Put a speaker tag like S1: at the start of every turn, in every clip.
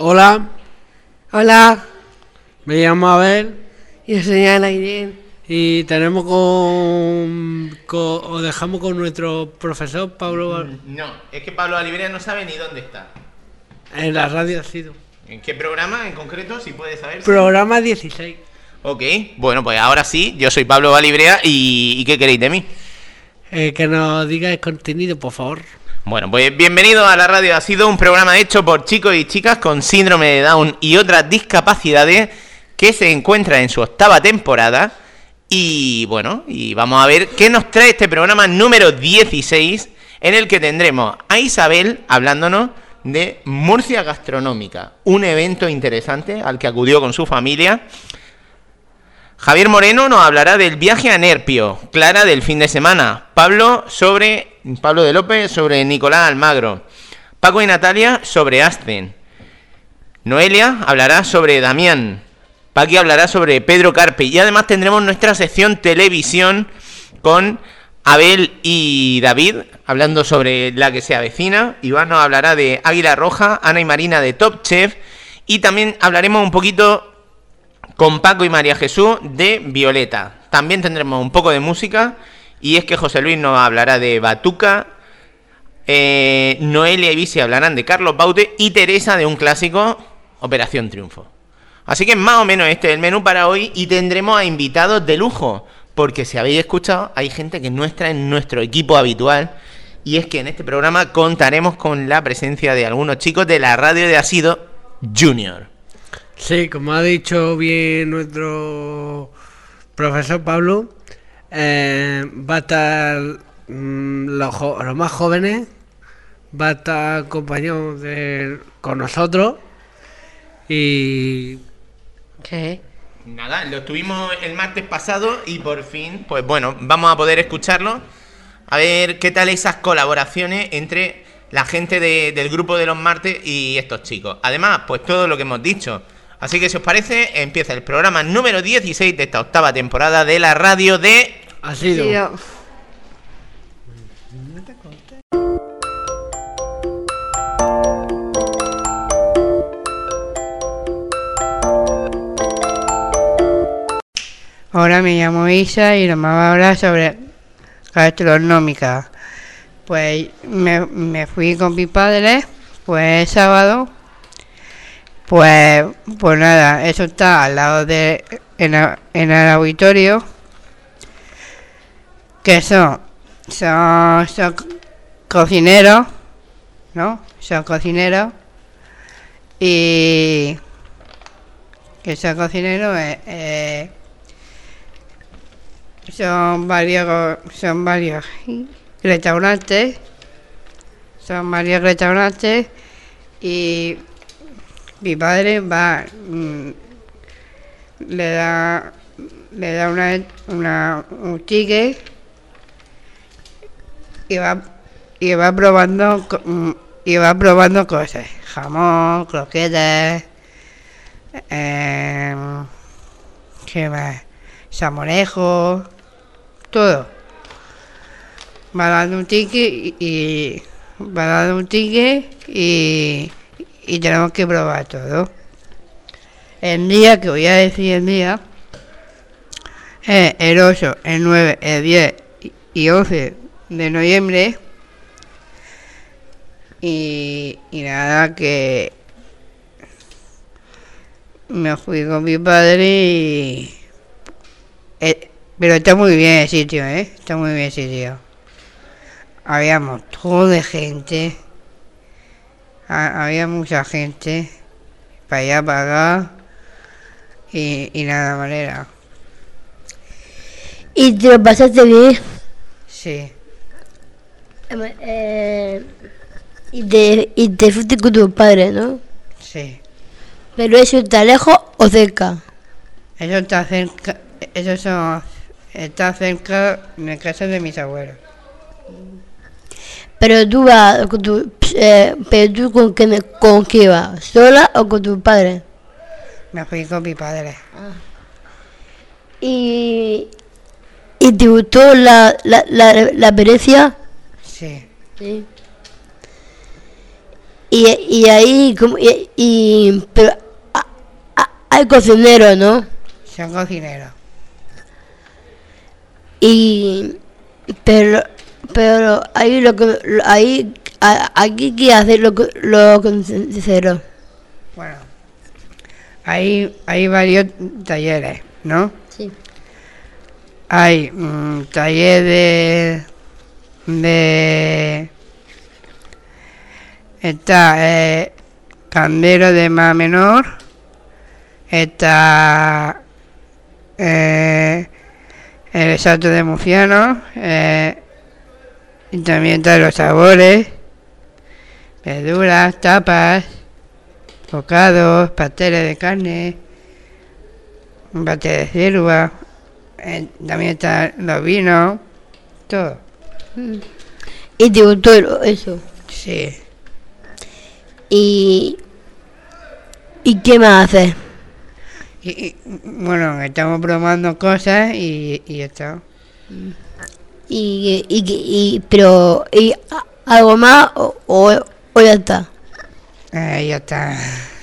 S1: Hola,
S2: Hola,
S1: me llamo Abel
S2: yo soy Ana Irene.
S1: y tenemos con, con- os dejamos con nuestro profesor Pablo Val-
S3: No, es que Pablo Alibrea no sabe ni dónde está.
S1: en la radio ha sido.
S3: ¿En qué programa en concreto? Si puede saber.
S1: Programa 16.
S3: Ok, bueno, pues ahora sí, yo soy Pablo Valibrea y, ¿y qué queréis de mí?
S1: Eh, que nos diga el contenido, por favor.
S3: Bueno, pues bienvenido a la radio. Ha sido un programa hecho por chicos y chicas con síndrome de Down y otras discapacidades que se encuentra en su octava temporada. Y bueno, y vamos a ver qué nos trae este programa número 16 en el que tendremos a Isabel hablándonos de Murcia Gastronómica, un evento interesante al que acudió con su familia. Javier Moreno nos hablará del viaje a Nerpio, Clara del fin de semana, Pablo sobre Pablo de López sobre Nicolás Almagro, Paco y Natalia sobre Aspen, Noelia hablará sobre Damián, Paqui hablará sobre Pedro Carpe. Y además tendremos nuestra sección televisión con Abel y David hablando sobre la que se avecina, Iván nos hablará de Águila Roja, Ana y Marina de Top Chef. Y también hablaremos un poquito con Paco y María Jesús de Violeta. También tendremos un poco de música y es que José Luis nos hablará de Batuca, eh, Noelia y Visi hablarán de Carlos Baute y Teresa de un clásico, Operación Triunfo. Así que más o menos este es el menú para hoy y tendremos a invitados de lujo, porque si habéis escuchado hay gente que no está en nuestro equipo habitual y es que en este programa contaremos con la presencia de algunos chicos de la radio de Asido Junior.
S1: Sí, como ha dicho bien nuestro profesor Pablo, eh, va a estar mm, los, más jóvenes, va a estar acompañado de, con nosotros y
S2: ¿Qué?
S3: Nada, lo tuvimos el martes pasado y por fin, pues bueno, vamos a poder escucharlo. A ver qué tal esas colaboraciones entre la gente de- del grupo de los martes y estos chicos. Además, pues todo lo que hemos dicho. Así que si os parece, empieza el programa número 16 de esta octava temporada de la radio de...
S1: ha sido.
S2: Ahora me llamo Isa y nos vamos a hablar sobre gastronómica. Pues me, me fui con mi padre, pues sábado. Pues, pues nada, eso está al lado de, en, el auditorio, que son, son, son cocineros, ¿no? Son cocineros y que son cocineros eh, eh, son varios son varios restaurantes son varios restaurantes y mi padre va mm, le da le da una, una un ticket y va y va probando mm, y va probando cosas. Jamón croquetas eh, qué más salmorejo todo. Va dando un ticket y, y va dando un ticket y, y tenemos que probar todo el día que voy a decir el día es el 8, el 9, el 10 y- y 11 de noviembre y, y nada que me fui con mi padre y eh, pero está muy bien el sitio, ¿eh? Está muy bien el sitio. Había un montón de gente. Ha- había mucha gente. Para allá, para acá. Y, y nada manera.
S4: ¿Y te lo pasaste bien?
S2: Sí.
S4: Eh, y, te, y te fuiste con tu padre, ¿no?
S2: Sí.
S4: Pero eso está lejos o cerca.
S2: Eso está cerca. Eso está cerca de casa de mis abuelos.
S4: Pero tú vas con tu... eh, pero tú con, quién, con quién vas, ¿sola o con tu padre?
S2: Me fui con mi padre.
S4: ¿Y, y te gustó la, la, la, la experiencia?
S2: Sí.
S4: Sí. y, y ahí, como, y, y- pero ah, ah, hay cocinero, ¿no?
S5: Son cocineros.
S4: Y, pero, pero ahí lo que, ahí, aquí qué hace lo, que- lo cocinero.
S5: Bueno, hay, hay varios talleres, ¿no?
S4: Sí.
S5: Hay taller de, de... Está eh, candero de más menor. Está eh, el salto de murciano. eh, y también están los sabores. Verduras, tapas, bocados, pasteles de carne, un bate de cierva. eh, también están los vinos. Todo.
S4: Y te gustó eso.
S5: Sí.
S4: Y, ¿y qué más haces?
S5: Y, y, bueno, estamos probando cosas y, y esto.
S4: Y, y, y- pero, ¿y algo más o, o, o ya está?
S5: Eh, ya está.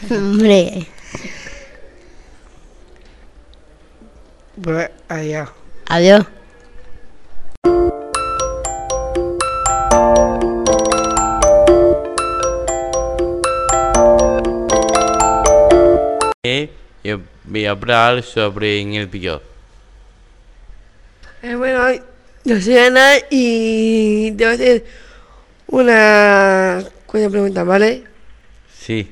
S4: Hombre,
S5: Pues adiós.
S4: adiós.
S6: Eh, Yo voy a hablar sobre nervios.
S7: Eh, bueno, yo soy Ana y te voy a hacer una cuatro preguntas, ¿vale?
S6: Sí,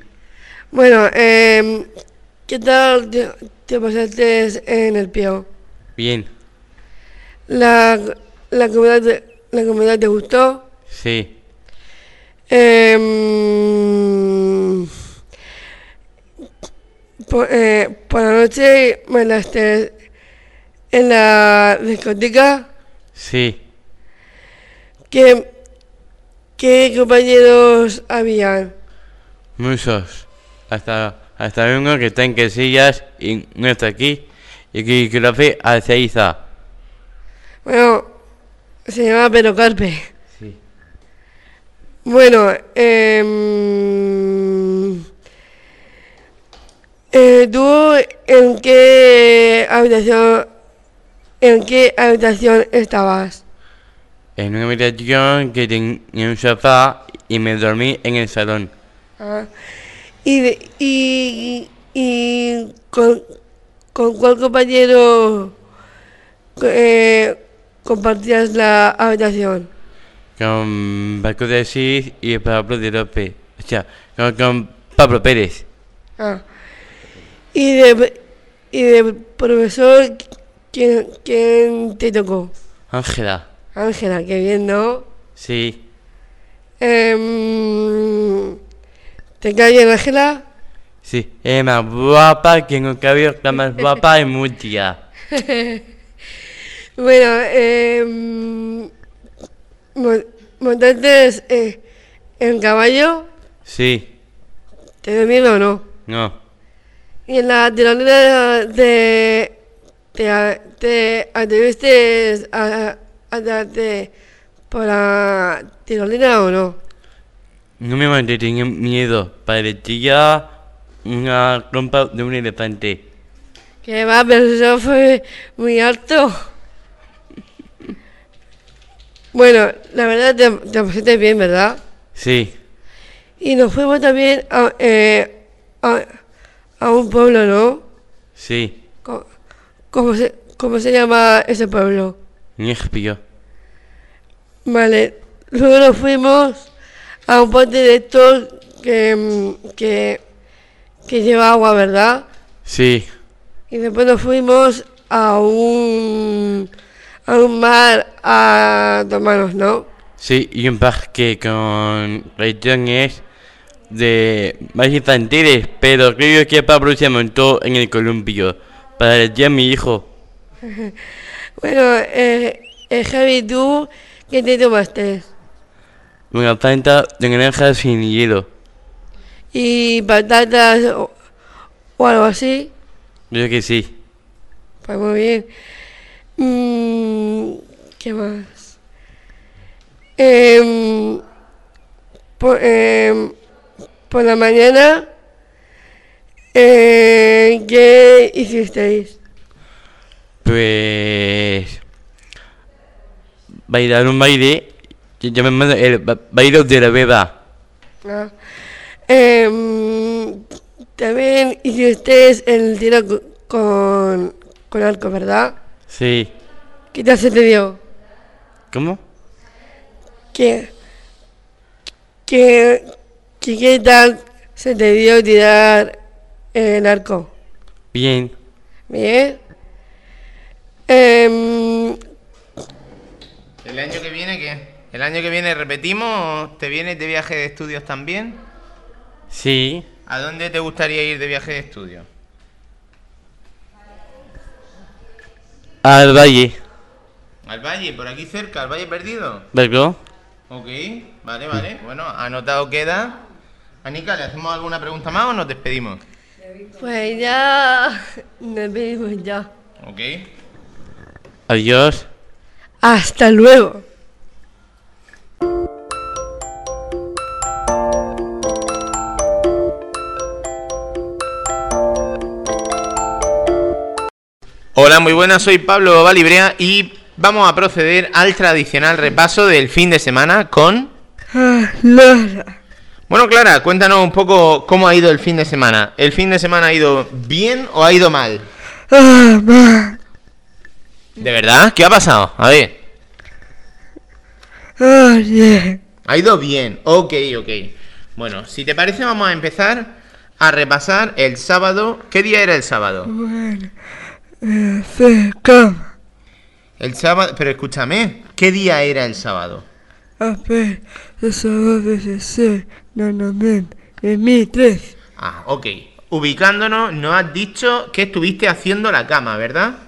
S7: Bueno, eh, ¿qué tal te, te pasaste en el pío?
S6: bien,
S7: ¿La, la, comida, te, ¿La comida te gustó?
S6: sí,
S7: Em, por, eh, por la noche bailaste en la discoteca.
S6: Sí.
S7: ¿Qué, qué compañeros habían?
S6: Muchos. Hasta, hasta uno que está en quesillas y no está aquí. Y que, que lo hace a Seiza.
S7: Bueno, se llama Pedro Carpe.
S6: Sí.
S7: Bueno, em, eh, ¿tú en qué habitación, en qué habitación estabas?
S6: En una habitación que tenía un sofá y me dormí en el salón.
S7: Ah, ¿Y, de- y, y con, con cuál compañero eh, compartías la habitación?
S6: Con Paco de Asís y Pablo de López. O sea, con, con Pablo Pérez.
S7: Ah. ¿Y de, y de profesor quién, quién te tocó?
S6: Ángela.
S7: Ángela, qué bien, ¿no?
S6: Sí,
S7: Em, ¿Te cae bien Ángela?
S6: sí. Es más guapa que un cabello la más guapa y muy tía.
S7: Bueno, mon- ¿montaste eh, en caballo?
S6: Sí,
S7: ¿Te dio miedo o no?
S6: no.
S7: ¿Y en la tirolina te, te, te atreviste a, a darte por la tirolina o no?
S6: No me mandé, tenía miedo. Parecía una trompa de un elefante.
S7: Que va, pero eso fue muy alto. Bueno, la verdad te, te bien, ¿verdad?
S6: Sí,
S7: Y nos fuimos también a, eh, a, a un pueblo, ¿no?
S6: sí.
S7: Co- ¿Cómo se, ¿Cómo se llama ese pueblo?
S6: Nervio.
S7: Vale, luego nos fuimos a un puente de estos que, mm, que, que lleva agua, ¿verdad?
S6: Sí,
S7: Y después nos fuimos a un, a un mar a tomarnos, ¿no?
S6: sí. Y un parque con regiones de más infantiles. Pero creo que Pablo se montó en el columpio. Para el día mi hijo.
S7: Bueno, eh, eh, Javi, ¿tú qué te tomaste?
S6: Una planta de naranja sin hielo.
S7: ¿Y patatas o, o algo así?
S6: Creo que sí.
S7: Pues muy bien. Mm, ¿Qué más? Em, por, em, por la mañana, eh, ¿qué hicisteis?
S6: Pues. Bailar un baile. que Llamamos el ba- baile de la beba.
S7: Ah. Em, también hicisteis el tiro co- con, con arco, ¿verdad?
S6: Sí.
S7: ¿Qué tal se te dio?
S6: ¿Cómo?
S7: ¿Qué, qué, qué, qué tal se te dio tirar el arco?
S6: Bien.
S7: Bien. Em,
S3: ¿El año que viene qué? ¿El año que viene repetimos? ¿Te vienes de viaje de estudios también?
S6: Sí.
S3: ¿A dónde te gustaría ir de viaje de estudios?
S6: Al valle.
S3: ¿Al valle? ¿Por aquí cerca? ¿Al valle perdido?
S6: ¿Verdad?
S3: Ok, vale, vale. Bueno, anotado queda. Anika, ¿le hacemos alguna pregunta más o nos despedimos?
S7: Pues ya nos vemos ya.
S3: Ok.
S6: Adiós.
S7: Hasta luego.
S3: Hola, muy buenas, soy Pablo Valibrea y vamos a proceder al tradicional repaso del fin de semana con...
S7: Ah, Laura.
S3: Bueno, Clara, cuéntanos un poco cómo ha ido el fin de semana. ¿El fin de semana ha ido bien o ha ido mal? ¿De verdad? ¿Qué ha pasado? A ver. Ha ido bien. Ok, ok. Bueno, si te parece, vamos a empezar a repasar el sábado. ¿Qué día era el sábado?
S7: Bueno,
S3: el sábado. Pero escúchame, ¿qué día era el sábado?
S7: A ver, el sábado 16 no, no, no, En mi tres.
S3: Ah, ok. Ubicándonos, no has dicho que estuviste haciendo la cama, ¿verdad?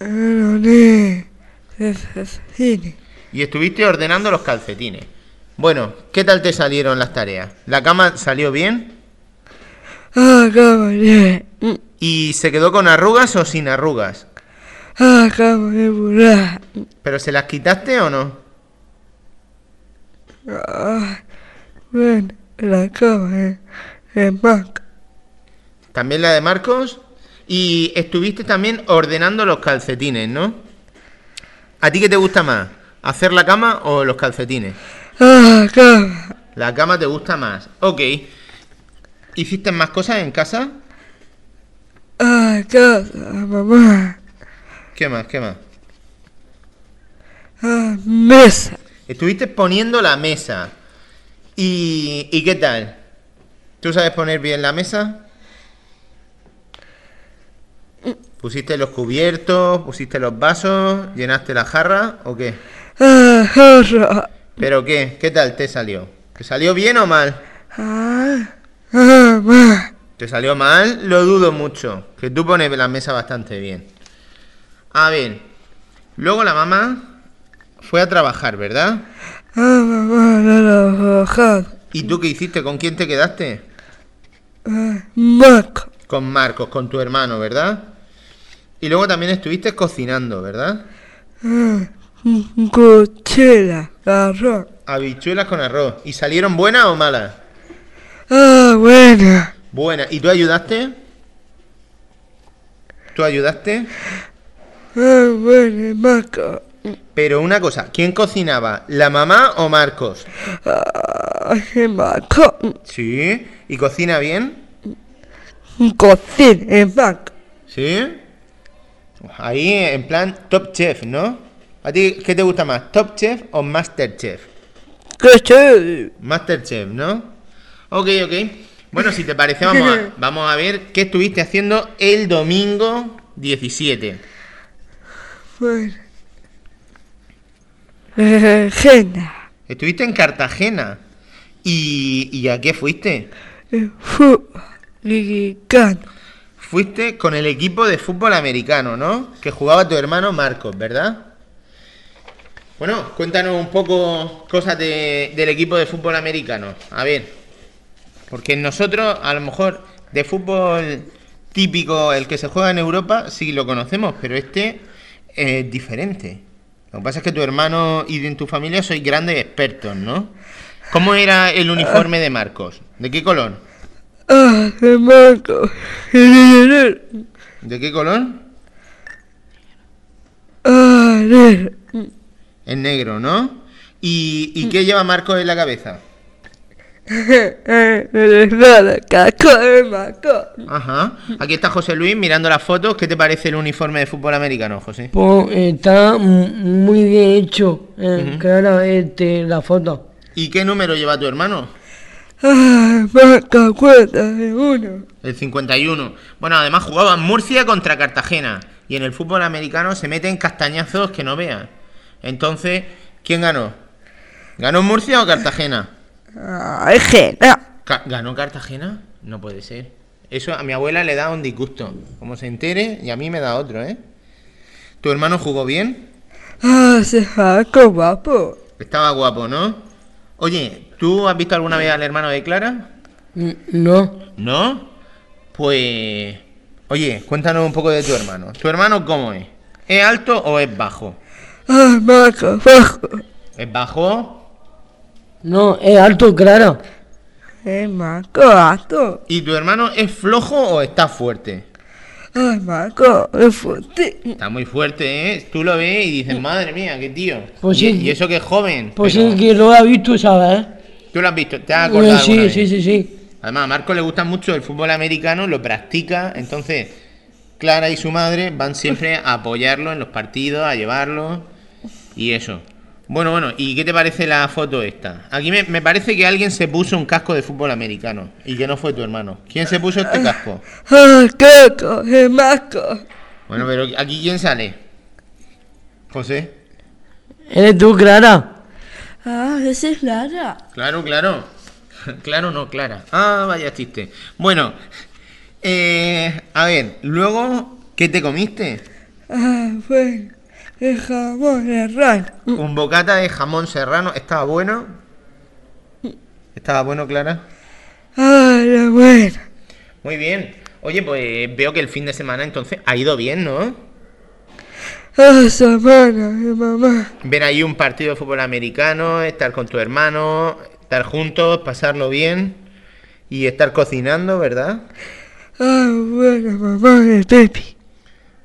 S7: No, no, Calcetines.
S3: Y estuviste ordenando los calcetines. Bueno, ¿qué tal te salieron las tareas? ¿La cama salió bien?
S7: Ah, cama bien.
S3: ¿Y se quedó con arrugas o sin arrugas?
S7: Ah, cama bien.
S3: ¿Pero se las quitaste o no?
S7: Ah bueno, la cama es, es Mac.
S3: También la de Marcos. Y estuviste también ordenando los calcetines, ¿no? ¿A ti qué te gusta más? ¿Hacer la cama o los calcetines?
S7: Ah, cama.
S3: La cama te gusta más. Ok. ¿Hiciste más cosas en casa?
S7: Ah, casa, mamá.
S3: ¿Qué más? ¿Qué más?
S7: Ah, mesa.
S3: Estuviste poniendo la mesa. ¿Y, ¿y qué tal? ¿Tú sabes poner bien la mesa? ¿Pusiste los cubiertos? ¿Pusiste los vasos? ¿Llenaste la jarra? ¿O qué?
S7: Ah, jarra.
S3: ¿Pero qué? ¿Qué tal te salió? ¿Te salió bien o mal?
S7: Ah, ah, ma.
S3: ¿Te salió mal? Lo dudo mucho. Que tú pones la mesa bastante bien. A ver. Luego la mamá fue a trabajar, ¿verdad?
S7: Ah.
S3: ¿Y tú qué hiciste? ¿Con quién te quedaste?
S7: Ah, Mac.
S3: Con Marcos, con tu hermano, ¿verdad? Y luego también estuviste cocinando, ¿verdad?
S7: Ah, cochera, arroz.
S3: Habichuelas con arroz. ¿Y salieron buenas o malas?
S7: Ah, buena.
S3: Buenas. ¿Y tú ayudaste? ¿Tú ayudaste?
S7: Ah, Mac.
S3: Pero una cosa, ¿quién cocinaba? ¿La mamá o Marcos?
S7: Mac.
S3: Sí. ¿Y cocina bien?
S7: Cocina, en Mac.
S3: ¿Sí? Ahí en plan Top Chef, ¿no? ¿A ti qué te gusta más? ¿Top Chef o Master Chef?
S7: Coche.
S3: Master Chef, ¿no? Ok, ok. Bueno, si te parece, vamos a, vamos a ver qué estuviste haciendo el domingo 17.
S7: Bueno. Eh, Gena.
S3: Estuviste en Cartagena. ¿Y, ¿Y a qué fuiste?
S7: Eh, Fútbol.
S3: Fuiste con el equipo de fútbol americano, ¿no? Que jugaba tu hermano Marcos, ¿verdad? Bueno, cuéntanos un poco cosas de- del equipo de fútbol americano. A ver, porque nosotros, a lo mejor, de fútbol típico, el que se juega en Europa, sí lo conocemos, pero este es diferente. Lo que pasa es que tu hermano y en tu familia sois grandes expertos, ¿no? ¿Cómo era el uniforme de Marcos? ¿De qué color?
S8: Ah, de Marco. Ah,
S3: ¿De qué color?
S8: negro.
S3: Es negro, ¿no? ¿Y, y qué lleva Marcos en la cabeza?
S8: Eh, nada, casco de Marco.
S3: Ajá. Aquí está José Luis mirando las fotos. ¿Qué te parece el uniforme de fútbol americano, José?
S5: Pues está mu- muy bien hecho, eh, claro, este, la foto.
S3: ¿Y qué número lleva tu hermano?
S8: Ah, uno.
S3: El 51. Bueno, además jugaba en Murcia contra Cartagena. Y en el fútbol americano se meten castañazos que no veas. Entonces, ¿quién ganó? ¿Ganó Murcia o Cartagena? ¿Ganó Cartagena? No puede ser. Eso a mi abuela le da un disgusto. Como se entere, y a mí me da otro, ¿eh? ¿Tu hermano jugó bien?
S8: Ah, se guapo.
S3: Estaba guapo, ¿no? Oye, ¿tú has visto alguna vez al hermano de Clara?
S5: No,
S3: ¿No? Pues... Oye, cuéntanos un poco de tu hermano. ¿Tu hermano cómo es? ¿Es alto o es bajo?
S8: Ah, Marco, bajo.
S3: ¿Es bajo?
S5: No, es alto, claro.
S8: Eh, Marco, alto.
S3: ¿Y tu hermano es flojo o está fuerte?
S8: Ay, Marco, es fuerte.
S3: Está muy fuerte, ¿eh? Tú lo ves y dices, madre mía, qué tío.
S5: Pues
S3: y,
S5: sí.
S3: y eso que es joven.
S5: Pues
S3: pero-
S5: sí que lo ha visto, ¿sabes?
S3: Tú lo has visto, te has acordado
S5: Eh, sí, sí, sí, sí.
S3: Además, a Marco le gusta mucho el fútbol americano, lo practica, entonces Clara y su madre van siempre a apoyarlo en los partidos, a llevarlo y eso. Bueno, bueno, ¿y qué te parece la foto esta? Aquí me, me parece que alguien se puso un casco de fútbol americano y que no fue tu hermano. ¿Quién se puso este casco?
S8: Ah, Coco, es Marco.
S3: Bueno, pero aquí quién sale? José.
S5: Eres tú, Clara.
S9: Ah, esa es Lara.
S3: Claro, claro. Claro, no, Clara. Ah, vaya chiste. Bueno, eh, a ver, luego, ¿qué te comiste?
S8: Ah, bueno, el jamón es raro.
S3: Un bocata de jamón serrano. ¿Estaba bueno? ¿Estaba bueno, Clara?
S8: Ah, la buena.
S3: Muy bien. Oye, pues veo que el fin de semana entonces ha ido bien, ¿no?
S8: Ah, semana, mi mamá.
S3: Ver ahí un partido de fútbol americano, estar con tu hermano, estar juntos, pasarlo bien y estar cocinando, ¿verdad?
S8: Ah, bueno, mamá de Pepi.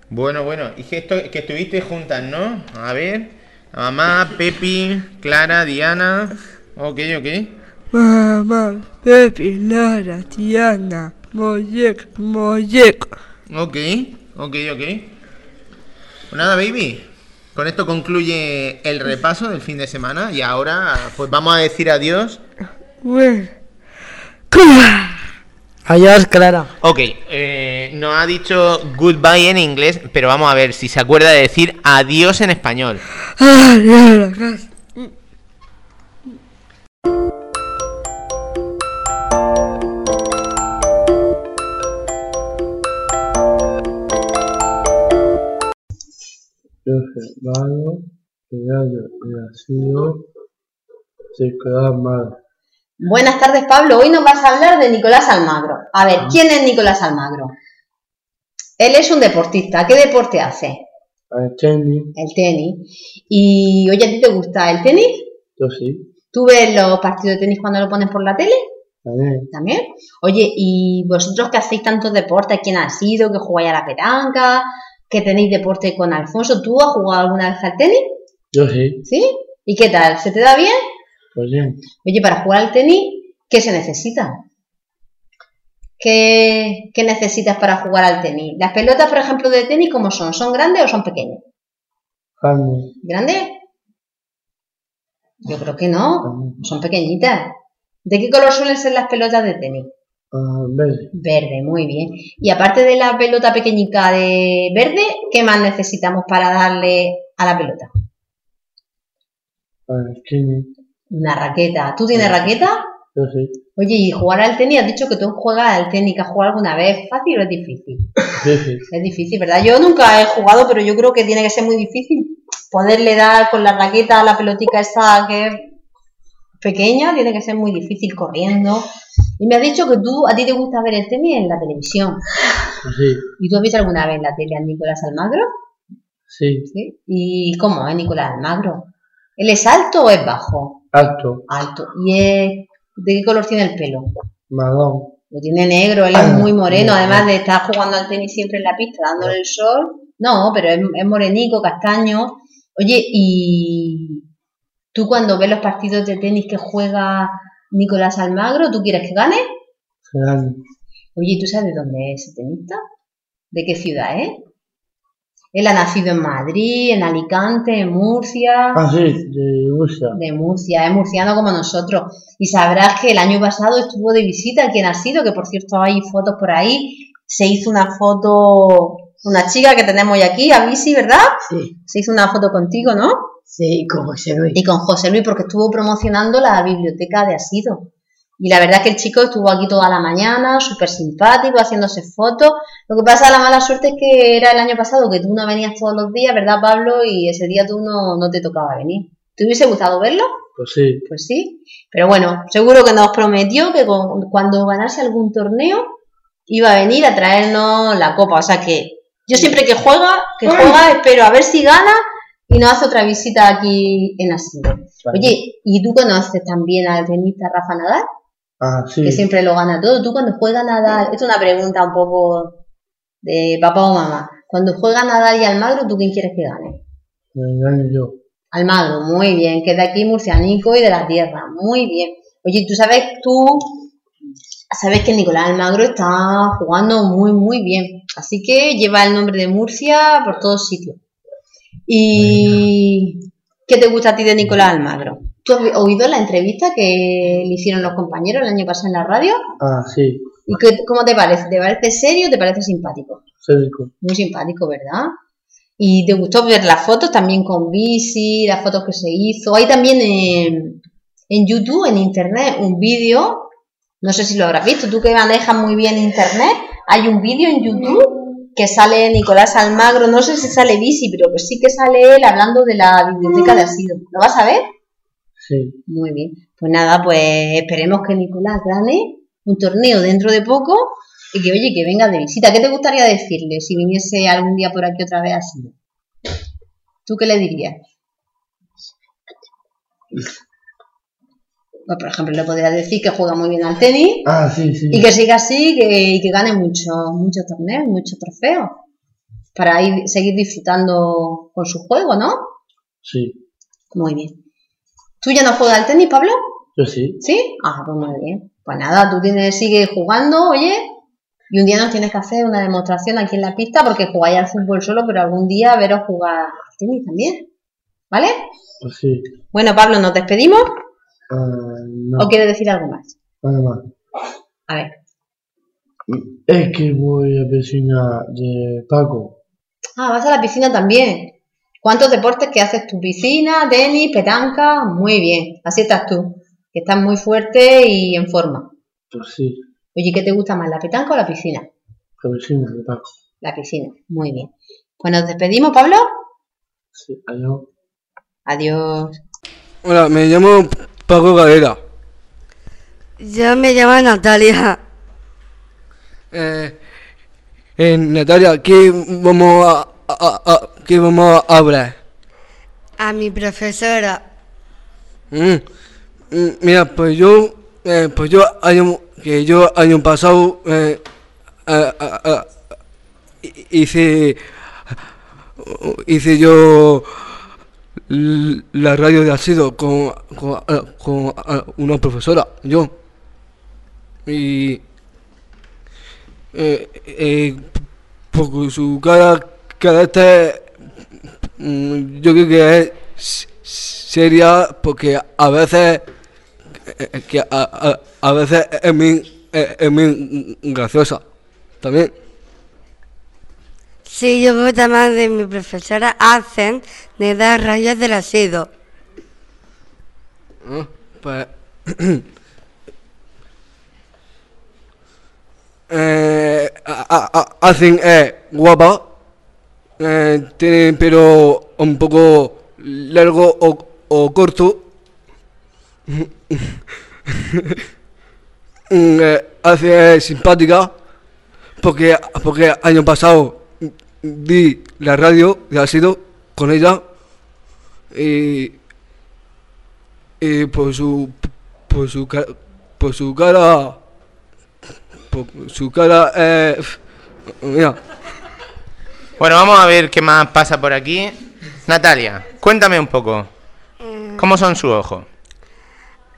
S3: Bueno, bueno, y que, esto, que estuviste juntas, ¿no? A ver, mamá, Pepi, Clara, Diana. Ok, ok.
S8: Mamá, Pepi, Lara, Tiana, Molleco, Molleco.
S3: Ok, ok, ok. Pues nada, baby. Con esto concluye el repaso del fin de semana y ahora pues vamos a decir adiós.
S8: Bueno. ¡Cua!
S5: Adiós, Clara.
S3: Ok, eh, nos ha dicho goodbye en inglés, pero vamos a ver si se acuerda de decir adiós en español.
S8: Ah, ya la casa.
S10: Los hermanos Gerardo y Asilo se quedan mal.
S11: Buenas tardes, Pablo. Hoy nos vas a hablar de Nicolás Almagro. A ver, ¿quién es Nicolás Almagro? Él es un deportista. ¿Qué deporte hace?
S10: Al tenis,
S11: El tenis. Y oye, ¿a ti te gusta el tenis?
S10: yo sí,
S11: ¿Tú ves los partidos de tenis cuando lo pones por la tele?
S10: también.
S11: También. Oye, ¿y vosotros que hacéis tantos deportes? ¿Quién ha sido? ¿Que jugáis a la petanca? ¿Que tenéis deporte con Alfonso? ¿Tú has jugado alguna vez al tenis?
S10: Yo sí,
S11: ¿Sí? ¿Y qué tal? ¿Se te da bien?
S10: Pues bien.
S11: Oye, para jugar al tenis, ¿qué se necesita? ¿Qué, qué necesitas para jugar al tenis? Las pelotas, por ejemplo, de tenis, ¿cómo son? ¿Son grandes o son pequeñas?
S10: Carne,
S11: ¿Grandes? Yo creo que no, son pequeñitas. ¿De qué color suelen ser las pelotas de tenis?
S10: ah, verde,
S11: Verde, muy bien. Y aparte de la pelota pequeñica de verde, ¿qué más necesitamos para darle a la pelota?
S10: tenis,
S11: Una raqueta. ¿Tú tienes raqueta?
S10: yo sí,
S11: Oye, y jugar al tenis, has dicho que tú juegas al tenis, que has jugado alguna vez. ¿Fácil o es difícil?
S10: difícil,
S11: Es difícil, ¿verdad? Yo nunca he jugado, pero yo creo que tiene que ser muy difícil poderle dar con la raqueta a la pelotica esa que es pequeña, tiene que ser muy difícil corriendo. Y me has dicho que tú, a ti te gusta ver el tenis en la televisión.
S10: sí,
S11: ¿Y tú has visto alguna vez en la tele a Nicolás Almagro?
S10: sí,
S11: ¿Sí? ¿Y cómo es Nicolás Almagro? ¿Él es alto o es bajo?
S10: Alto,
S11: Alto. ¿Y es, de qué color tiene el pelo?
S10: marrón.
S11: Lo tiene negro, él es muy moreno, además de estar jugando al tenis siempre en la pista, dándole el sol. No, pero es, es morenico, castaño. Oye, y tú cuando ves los partidos de tenis que juega Nicolás Almagro, ¿tú quieres que gane?
S10: Real.
S11: Oye, ¿tú sabes de dónde es ese tenista? ¿De qué ciudad es? Él ha nacido en Madrid, en Alicante, en Murcia.
S10: Ah, sí, de Rusia.
S11: De Murcia, es murciano como nosotros. Y sabrás que el año pasado estuvo de visita aquí en Asido, que por cierto hay fotos por ahí. Se hizo una foto, una chica que tenemos hoy aquí, a Visi, ¿verdad?
S12: Sí,
S11: Se hizo una foto contigo, ¿no?
S12: sí, como se ve.
S11: Y con José Luis, porque estuvo promocionando la biblioteca de Asido. Y la verdad es que el chico estuvo aquí toda la mañana, súper simpático, haciéndose fotos. Lo que pasa, la mala suerte es que era el año pasado que tú no venías todos los días, ¿verdad, Pablo? Y ese día tú no, no te tocaba venir. ¿Te hubiese gustado verlo?
S10: Pues sí,
S11: Pues sí. Pero bueno, seguro que nos prometió que con- cuando ganase algún torneo iba a venir a traernos la copa. O sea que yo siempre que juega, que juega, espero a ver si gana y nos hace otra visita aquí en Asilo.
S10: Vale.
S11: Oye, ¿y tú conoces también al tenista Rafa Nadal?
S10: Ah, sí,
S11: Que siempre lo gana todo. ¿Tú cuando juega Nadal? Es una pregunta un poco de papá o mamá. Cuando juega Nadal y Almagro, ¿tú quién quieres que gane?
S10: yo.
S11: Almagro, muy bien, que es de aquí murcianico y de la tierra, muy bien. Oye, tú sabes, tú sabes que Nicolás Almagro está jugando muy, muy bien, así que lleva el nombre de Murcia por todos sitios. ¿Y qué te gusta a ti de Nicolás Almagro? ¿Tú has oído la entrevista que le hicieron los compañeros el año pasado en la radio?
S10: Ah, sí,
S11: ¿Y qué- cómo te parece? ¿Te parece serio o te parece simpático?
S10: Cédrico.
S11: Muy simpático, ¿verdad? Y te gustó ver las fotos también con bici, las fotos que se hizo. Hay también en, en YouTube, en Internet, un vídeo, no sé si lo habrás visto, tú que manejas muy bien Internet, hay un vídeo en YouTube que sale Nicolás Almagro, no sé si sale bici, pero que sí que sale él hablando de la biblioteca de Asido. ¿Lo vas a ver?
S10: Sí,
S11: Muy bien. Pues nada, pues esperemos que Nicolás gane un torneo dentro de poco y que, oye, que venga de visita. ¿Qué te gustaría decirle si viniese algún día por aquí otra vez así? ¿Tú qué le dirías? Pues, por ejemplo, le podrías decir que juega muy bien al tenis
S10: ah, sí, sí.
S11: y que siga así que, y que gane muchos muchos torneos, muchos trofeos para ir, seguir disfrutando con su juego, ¿no?
S10: Sí,
S11: Muy bien. ¿Tú ya no juegas al tenis, Pablo?
S10: yo sí.
S11: ¿Sí? Ah, pues muy bien. Pues nada, tú tienes, sigue jugando, oye, y un día nos tienes que hacer una demostración aquí en la pista porque jugáis al fútbol solo, pero algún día veros jugar al tenis también. ¿Vale?
S10: Pues sí.
S11: Bueno, Pablo, ¿nos despedimos
S10: Ah, no,
S11: o quieres decir algo más?
S10: nada más.
S11: A ver.
S10: Es que voy a la piscina de Paco.
S11: Ah, vas a la piscina también. ¿Cuántos deportes que haces tu piscina, tenis, petanca? Muy bien, así estás tú, que estás muy fuerte y en forma.
S10: Pues sí,
S11: Oye, ¿qué te gusta más, la petanca o la piscina?
S10: la piscina de Paco.
S11: La piscina, muy bien. Pues nos despedimos, Pablo.
S10: Sí, adiós.
S11: Adiós.
S13: Hola, me llamo Paco Galera.
S14: Yo me llamo Natalia.
S13: Eh, eh, Natalia, ¿qué vamos a, a- a- qué vamos a hablar?
S14: A mi profesora.
S13: Mm, mm, mira, pues yo, eh, pues yo año, que yo año pasado eh, a- a- a- hice, hice yo la radio de Asido con, con, con, una profesora, yo. Y eh, eh, por su cara, carácter, yo creo que es s- seria porque a veces eh, que a, a, a veces es muy, es, muy graciosa también.
S14: Sí, yo voy también de mi profesora Hacen de dar rayas del asido.
S13: ¿no? Pues eh, hacen eh, guapa, eh, tiene pelo un poco largo o, o corto. Mm, eh, hace simpática porque porque año pasado vi la radio de sido con ella y y por su por su por su cara por su cara eh,
S3: Bueno, vamos a ver qué más pasa por aquí. Natalia, cuéntame un poco. ¿Cómo son sus ojos?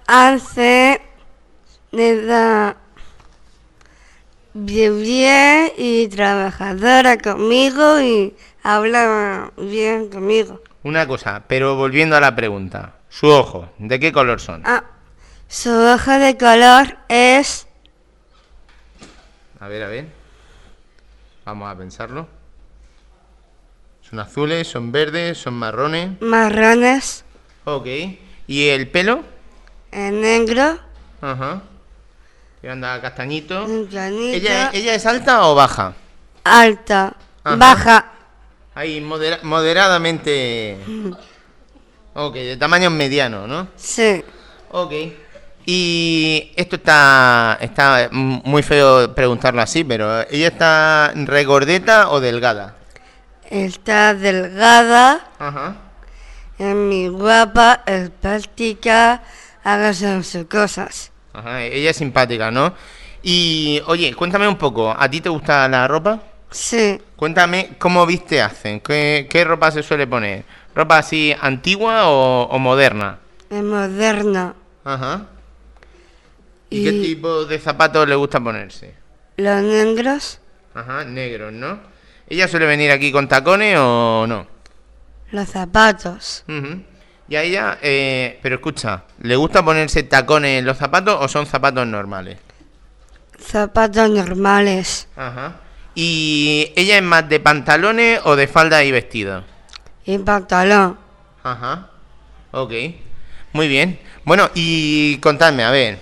S14: Hace de da bien, bien y trabajadora conmigo y habla bien conmigo.
S3: Una cosa, pero volviendo a la pregunta. Su ojo, ¿de qué color son?
S14: Ah, su hoja de color es
S3: A ver, a ver. Vamos a pensarlo. Son azules, son verdes, son marrones.
S14: marrones,
S3: Ok. ¿Y el pelo?
S14: en negro,
S3: Ajá. Que anda castañito.
S14: planito,
S3: ¿Ella, ¿Ella es alta o baja?
S14: alta,
S3: Ajá.
S14: baja,
S3: Ahí, modera- moderadamente. Ok, de tamaño mediano, ¿no?
S14: sí,
S3: Ok. Y esto está, está muy feo preguntarlo así, pero ¿ella está regordeta o delgada?
S14: Está delgada,
S3: Ajá.
S14: es muy guapa, es práctica, haga sus cosas.
S3: Ajá, ella es simpática, ¿no? Y, oye, cuéntame un poco, ¿a ti te gusta la ropa?
S14: Sí,
S3: Cuéntame cómo viste hacen, qué, qué ropa se suele poner. ¿Ropa así antigua o, o moderna?
S14: es moderna.
S3: Ajá. ¿Y, qué
S14: Y-
S3: tipo de zapatos le gusta ponerse?
S14: Los negros,
S3: Ajá, negros, ¿no? ¿Ella suele venir aquí con tacones o no?
S14: los zapatos,
S3: Ujú. Y a ella, eh, pero escucha, ¿le gusta ponerse tacones en los zapatos o son zapatos normales?
S14: zapatos normales
S3: Ajá. ¿Y ella es más de pantalones o de falda y vestido?
S14: y pantalón.
S3: Ajá. Ok. Muy bien. Bueno, y contadme, a ver.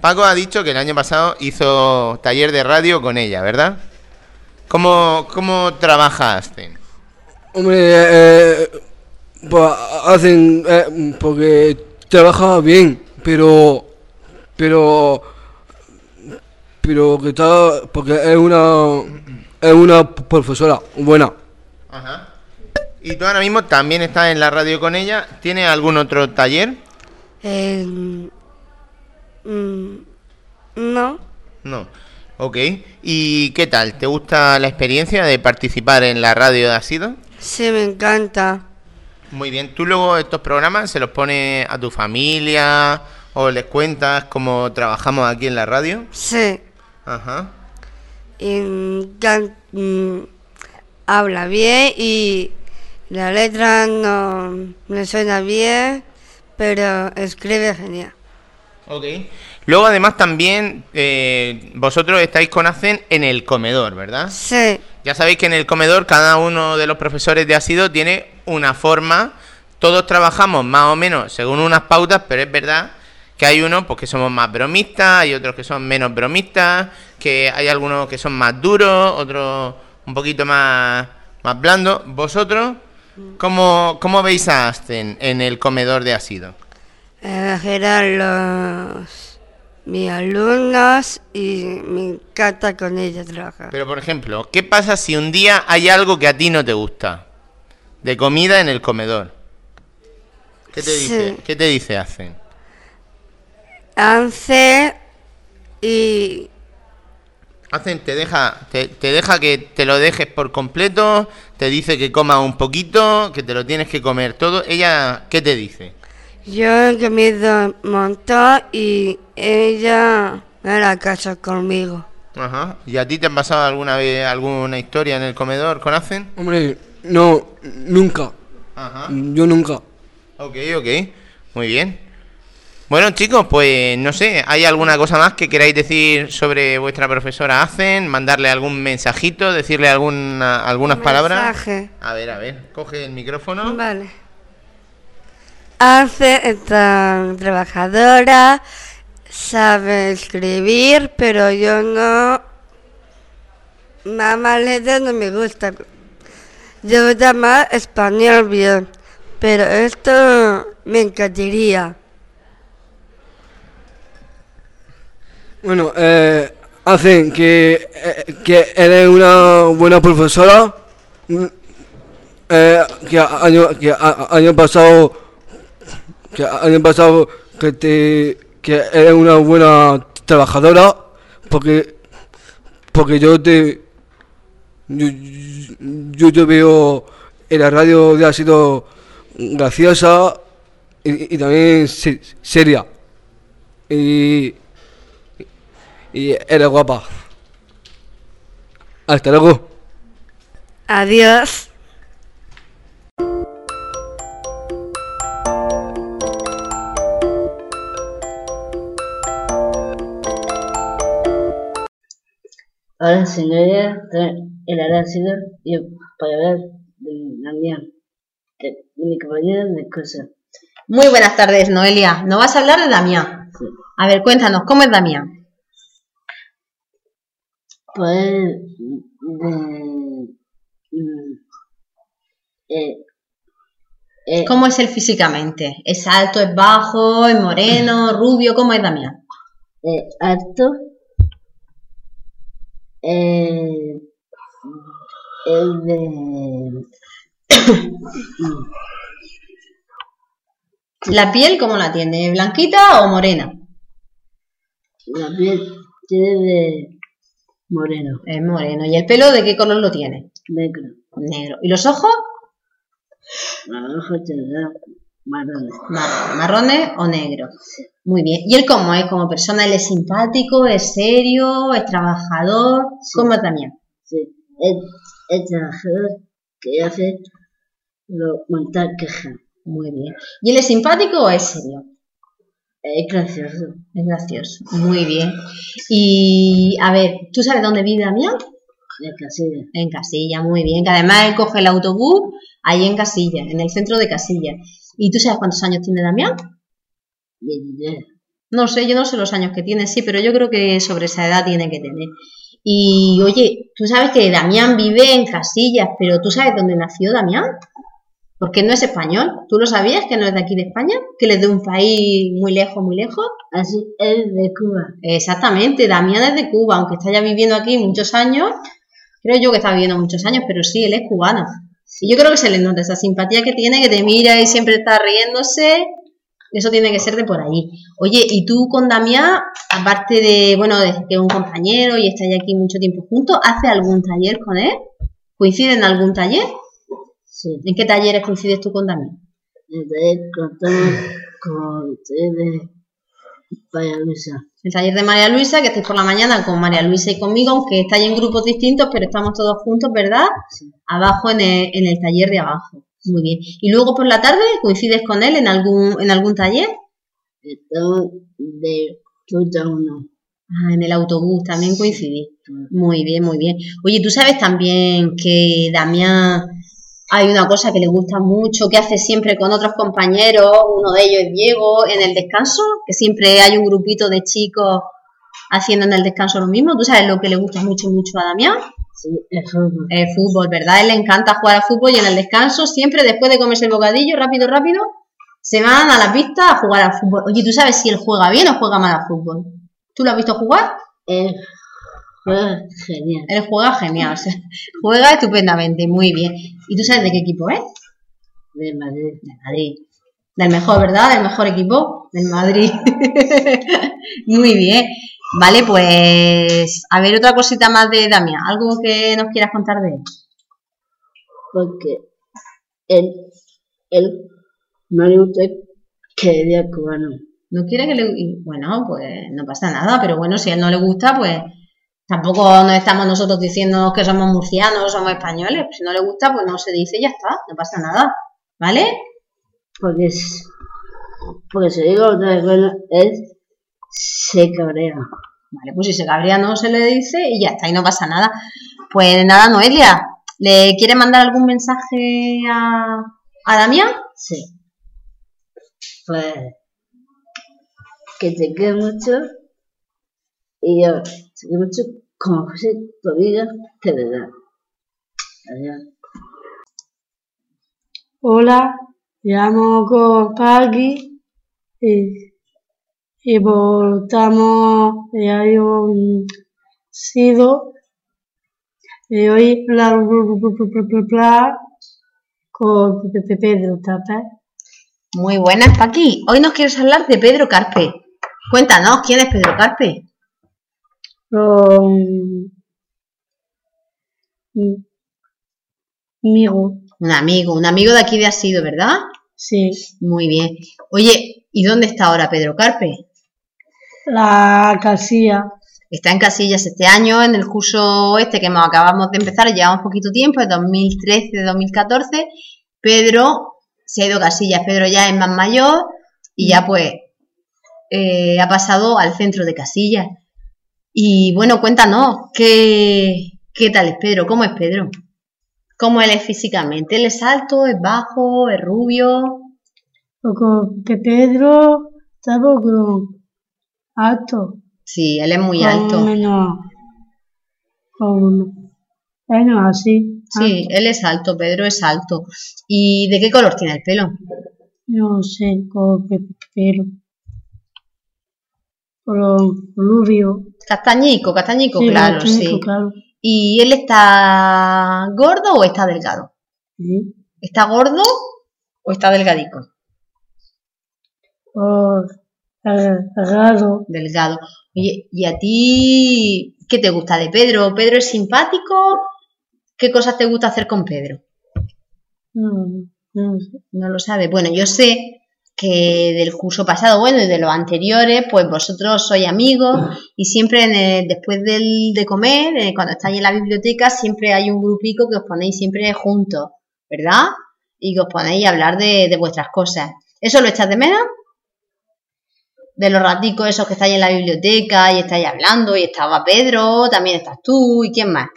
S3: Paco ha dicho que el año pasado hizo taller de radio con ella, ¿verdad? ¿Cómo, cómo trabajaste?
S13: hombre eh, pues hacen eh, porque trabaja bien pero pero pero que está porque es una es una profesora buena
S3: Ajá. ¿Y tú ahora mismo también estás en la radio con ella? ¿Tienes algún otro taller?
S14: Eh, mm, no,
S3: No. Ok. ¿Y qué tal? ¿Te gusta la experiencia de participar en la radio de Asido?
S14: sí me encanta.
S3: Muy bien. ¿Tú luego estos programas se los pones a tu familia o les cuentas cómo trabajamos aquí en la radio?
S14: Sí,
S3: Ajá.
S14: y can- mm, habla bien y la letra no me suena bien, pero escribe genial.
S3: Ok. Luego además también eh, vosotros estáis con ACEN en el comedor, ¿verdad?
S14: Sí,
S3: Ya sabéis que en el comedor cada uno de los profesores de ácido tiene una forma. Todos trabajamos más o menos según unas pautas, pero es verdad que hay unos pues, que somos más bromistas, hay otros que son menos bromistas, que hay algunos que son más duros, otros un poquito más, más blandos. ¿Vosotros cómo, cómo veis a Ascen en el comedor de ácido?
S14: eran los mis alumnos y me encanta con ella trabajar.
S3: Pero por ejemplo, ¿qué pasa si un día hay algo que a ti no te gusta? De comida en el comedor. ¿Qué te
S14: Sí.
S3: dice? ¿Qué te dice Ascen?
S14: Hace y
S3: Hacen, te deja, te, te deja que te lo dejes por completo, te dice que comas un poquito, que te lo tienes que comer todo. Ella, ¿qué te dice?
S14: Yo he comido un montón y ella me hará caso conmigo.
S3: Ajá. ¿Y a ti te ha pasado alguna vez alguna historia en el comedor con Hacen?
S13: hombre no nunca
S3: Ajá.
S13: yo nunca
S3: Ok, ok. Muy bien. Bueno, chicos, pues no sé, ¿hay alguna cosa más que queráis decir sobre vuestra profesora Hacen? ¿Mandarle algún mensajito? ¿Decirle alguna, algunas
S14: Un
S3: palabras?
S14: mensaje.
S3: A ver, a ver, coge el micrófono.
S14: Vale. Hace es tan trabajadora, sabe escribir, pero yo no. Mamá letra no me gusta. Yo más español bien, pero esto me encantaría.
S13: Bueno, eh, hacen que, eh, que eres una buena profesora. Mm, eh, que año, que año pasado que año pasado que te que eres una buena trabajadora porque porque yo te yo, yo te veo en la radio de ha sido graciosa y, también se- seria. Y y eres guapa. Hasta luego.
S7: Adiós.
S15: Ahora, señoría, el arácido y para ver de la mía, de, mi compañera de cosas.
S11: Muy buenas tardes, Noelia. ¿No vas a hablar de Damián? A ver, cuéntanos, ¿cómo es Damián?
S15: Pues, de... mm, eh, eh,
S11: ¿Cómo es él físicamente? ¿Es alto, es bajo, es moreno, rubio? ¿Cómo es Damián?
S15: eh, alto, eh, el de...
S11: ¿La piel cómo la tiene? ¿Blanquita o morena?
S15: La piel tiene de moreno,
S11: Es moreno. ¿Y el pelo de qué color lo tiene?
S15: negro,
S11: Negro. ¿Y los ojos?
S15: los ojos marrones.
S11: ¿Marrones o negros? Muy bien. ¿Y él cómo es? ¿Como persona? ¿Él es simpático? ¿Es serio? ¿Es trabajador? ¿Cómo es Damián?
S15: Sí, el, el trabajador que hace lo montar quejas.
S11: Muy bien. ¿Y él es simpático o es serio?
S15: Es gracioso.
S11: Es gracioso. Muy bien. Y a ver, ¿tú sabes dónde vive Damián?
S15: De casilla.
S11: En Casilla, muy bien. Que además él coge el autobús ahí en Casilla, en el centro de Casilla. ¿Y tú sabes cuántos años tiene Damián?
S15: 23.
S11: No sé, yo no sé los años que tiene, sí, pero yo creo que sobre esa edad tiene que tener. Y oye, tú sabes que Damián vive en Casillas, pero ¿tú sabes dónde nació Damián? Porque no es español. ¿Tú lo sabías que no es de aquí de España? ¿Que él es de un país muy lejos, muy lejos?
S15: Así es de Cuba.
S11: Exactamente, Damián es de Cuba, aunque está ya viviendo aquí muchos años. Creo yo que está viviendo muchos años, pero sí, él es cubano. Y yo creo que se le nota esa simpatía que tiene, que te mira y siempre está riéndose. Eso tiene que ser de por ahí. Oye, y tú con Damián, aparte de, bueno, de que es un compañero y estáis aquí mucho tiempo juntos, ¿hace algún taller con él? ¿Coincide en algún taller?
S15: Sí.
S11: ¿En qué talleres coincides tú con Damián?
S15: Entonces contamos con ustedes de María Luisa.
S11: El taller de María Luisa, que estáis por la mañana con María Luisa y conmigo, aunque estáis en grupos distintos, pero estamos todos juntos, ¿verdad? Abajo en el, en el taller de abajo. Muy bien. Y luego por la tarde coincides con él en algún, en algún taller.
S15: De 1.
S11: Ah, en el autobús también coincidís. Muy bien, muy bien. Oye, tú sabes también que Damián hay una cosa que le gusta mucho, que hace siempre con otros compañeros, uno de ellos es Diego, en el descanso, que siempre hay un grupito de chicos haciendo en el descanso lo mismo. ¿Tú sabes lo que le gusta mucho, mucho a Damián?
S15: Sí, el fútbol.
S11: El fútbol, ¿verdad? Él le encanta jugar al fútbol y en el descanso, siempre después de comerse el bocadillo, rápido, rápido, se van a la pista a jugar al fútbol. Oye, ¿tú sabes si él juega bien o juega mal al fútbol? ¿Tú lo has visto jugar?
S15: Él juega genial.
S11: Él juega genial, o sea, juega estupendamente, muy bien. ¿Y tú sabes de qué equipo es?
S15: De Madrid.
S11: Del Madrid. Del mejor, ¿verdad? Del mejor equipo, del Madrid. muy bien. Vale, pues a ver otra cosita más de Damián. ¿Algo que nos quieras contar de él?
S15: Porque él, él no le gusta que diga cubano.
S11: No quiere que le... Bueno, pues no pasa nada, pero bueno, si a él no le gusta, pues tampoco nos estamos nosotros diciendo que somos murcianos, somos españoles. Si no le gusta, pues no se dice y ya está, no pasa nada. ¿Vale?
S15: Porque, es- porque si digo otra bueno, él se cabrea.
S11: Vale, pues si se cabrea no se le dice y ya está, y no pasa nada. Pues nada, Noelia, ¿le quiere mandar algún mensaje a, a Damián?
S15: Sí. Pues que te quiero mucho y yo te quiero mucho como José tu amiga te verdad. Adiós.
S16: Hola, me llamo Pagui y, y votamos y hay un sido y hoy bla con Pedro Tapé.
S11: Muy buenas, Paqui. Hoy nos quieres hablar de Pedro Carpe. Cuéntanos, ¿quién es Pedro Carpe?
S17: Um, amigo,
S11: Un amigo, un amigo de aquí de Asido, ¿verdad?
S17: sí.
S11: Muy bien. Oye, ¿y dónde está ahora Pedro Carpe?
S17: La casilla,
S11: Está en Casillas este año, en el curso este que acabamos de empezar, llevamos poquito tiempo, es 2013-2014. Pedro se ha ido a Casillas, Pedro ya es más mayor y ya pues eh, ha pasado al centro de Casillas. Y bueno, cuéntanos, ¿qué, qué tal es Pedro? ¿Cómo es Pedro? ¿Cómo él es físicamente? ¿Él es alto, es bajo, es rubio?
S17: poco que Pedro está poco alto.
S11: Sí, él es muy alto.
S17: menos, como menos así.
S11: Sí, él es alto, Pedro es alto. ¿Y de qué color tiene el pelo?
S17: No sé, como que Rubio.
S11: Castañico, castañico,
S17: Sí,
S11: claro,
S17: castañico,
S11: sí.
S17: claro.
S11: ¿Y él está gordo o está delgado?
S17: Sí.
S11: ¿Está gordo o está delgadico?
S17: O eh, raro.
S11: Delgado. Oye, ¿y a ti qué te gusta de Pedro? ¿Pedro es simpático? ¿Qué cosas te gusta hacer con Pedro?
S17: No, no sé.
S11: No lo sabes. Bueno, yo sé que del curso pasado, bueno, y de los anteriores, pues vosotros sois amigos y siempre en el- después del, de comer, eh, cuando estáis en la biblioteca, siempre hay un grupico que os ponéis siempre juntos, ¿verdad? Y que os ponéis a hablar de, de vuestras cosas. ¿Eso lo echas de menos? De los raticos esos que estáis en la biblioteca y estáis hablando y estaba Pedro, también estás tú y quién más.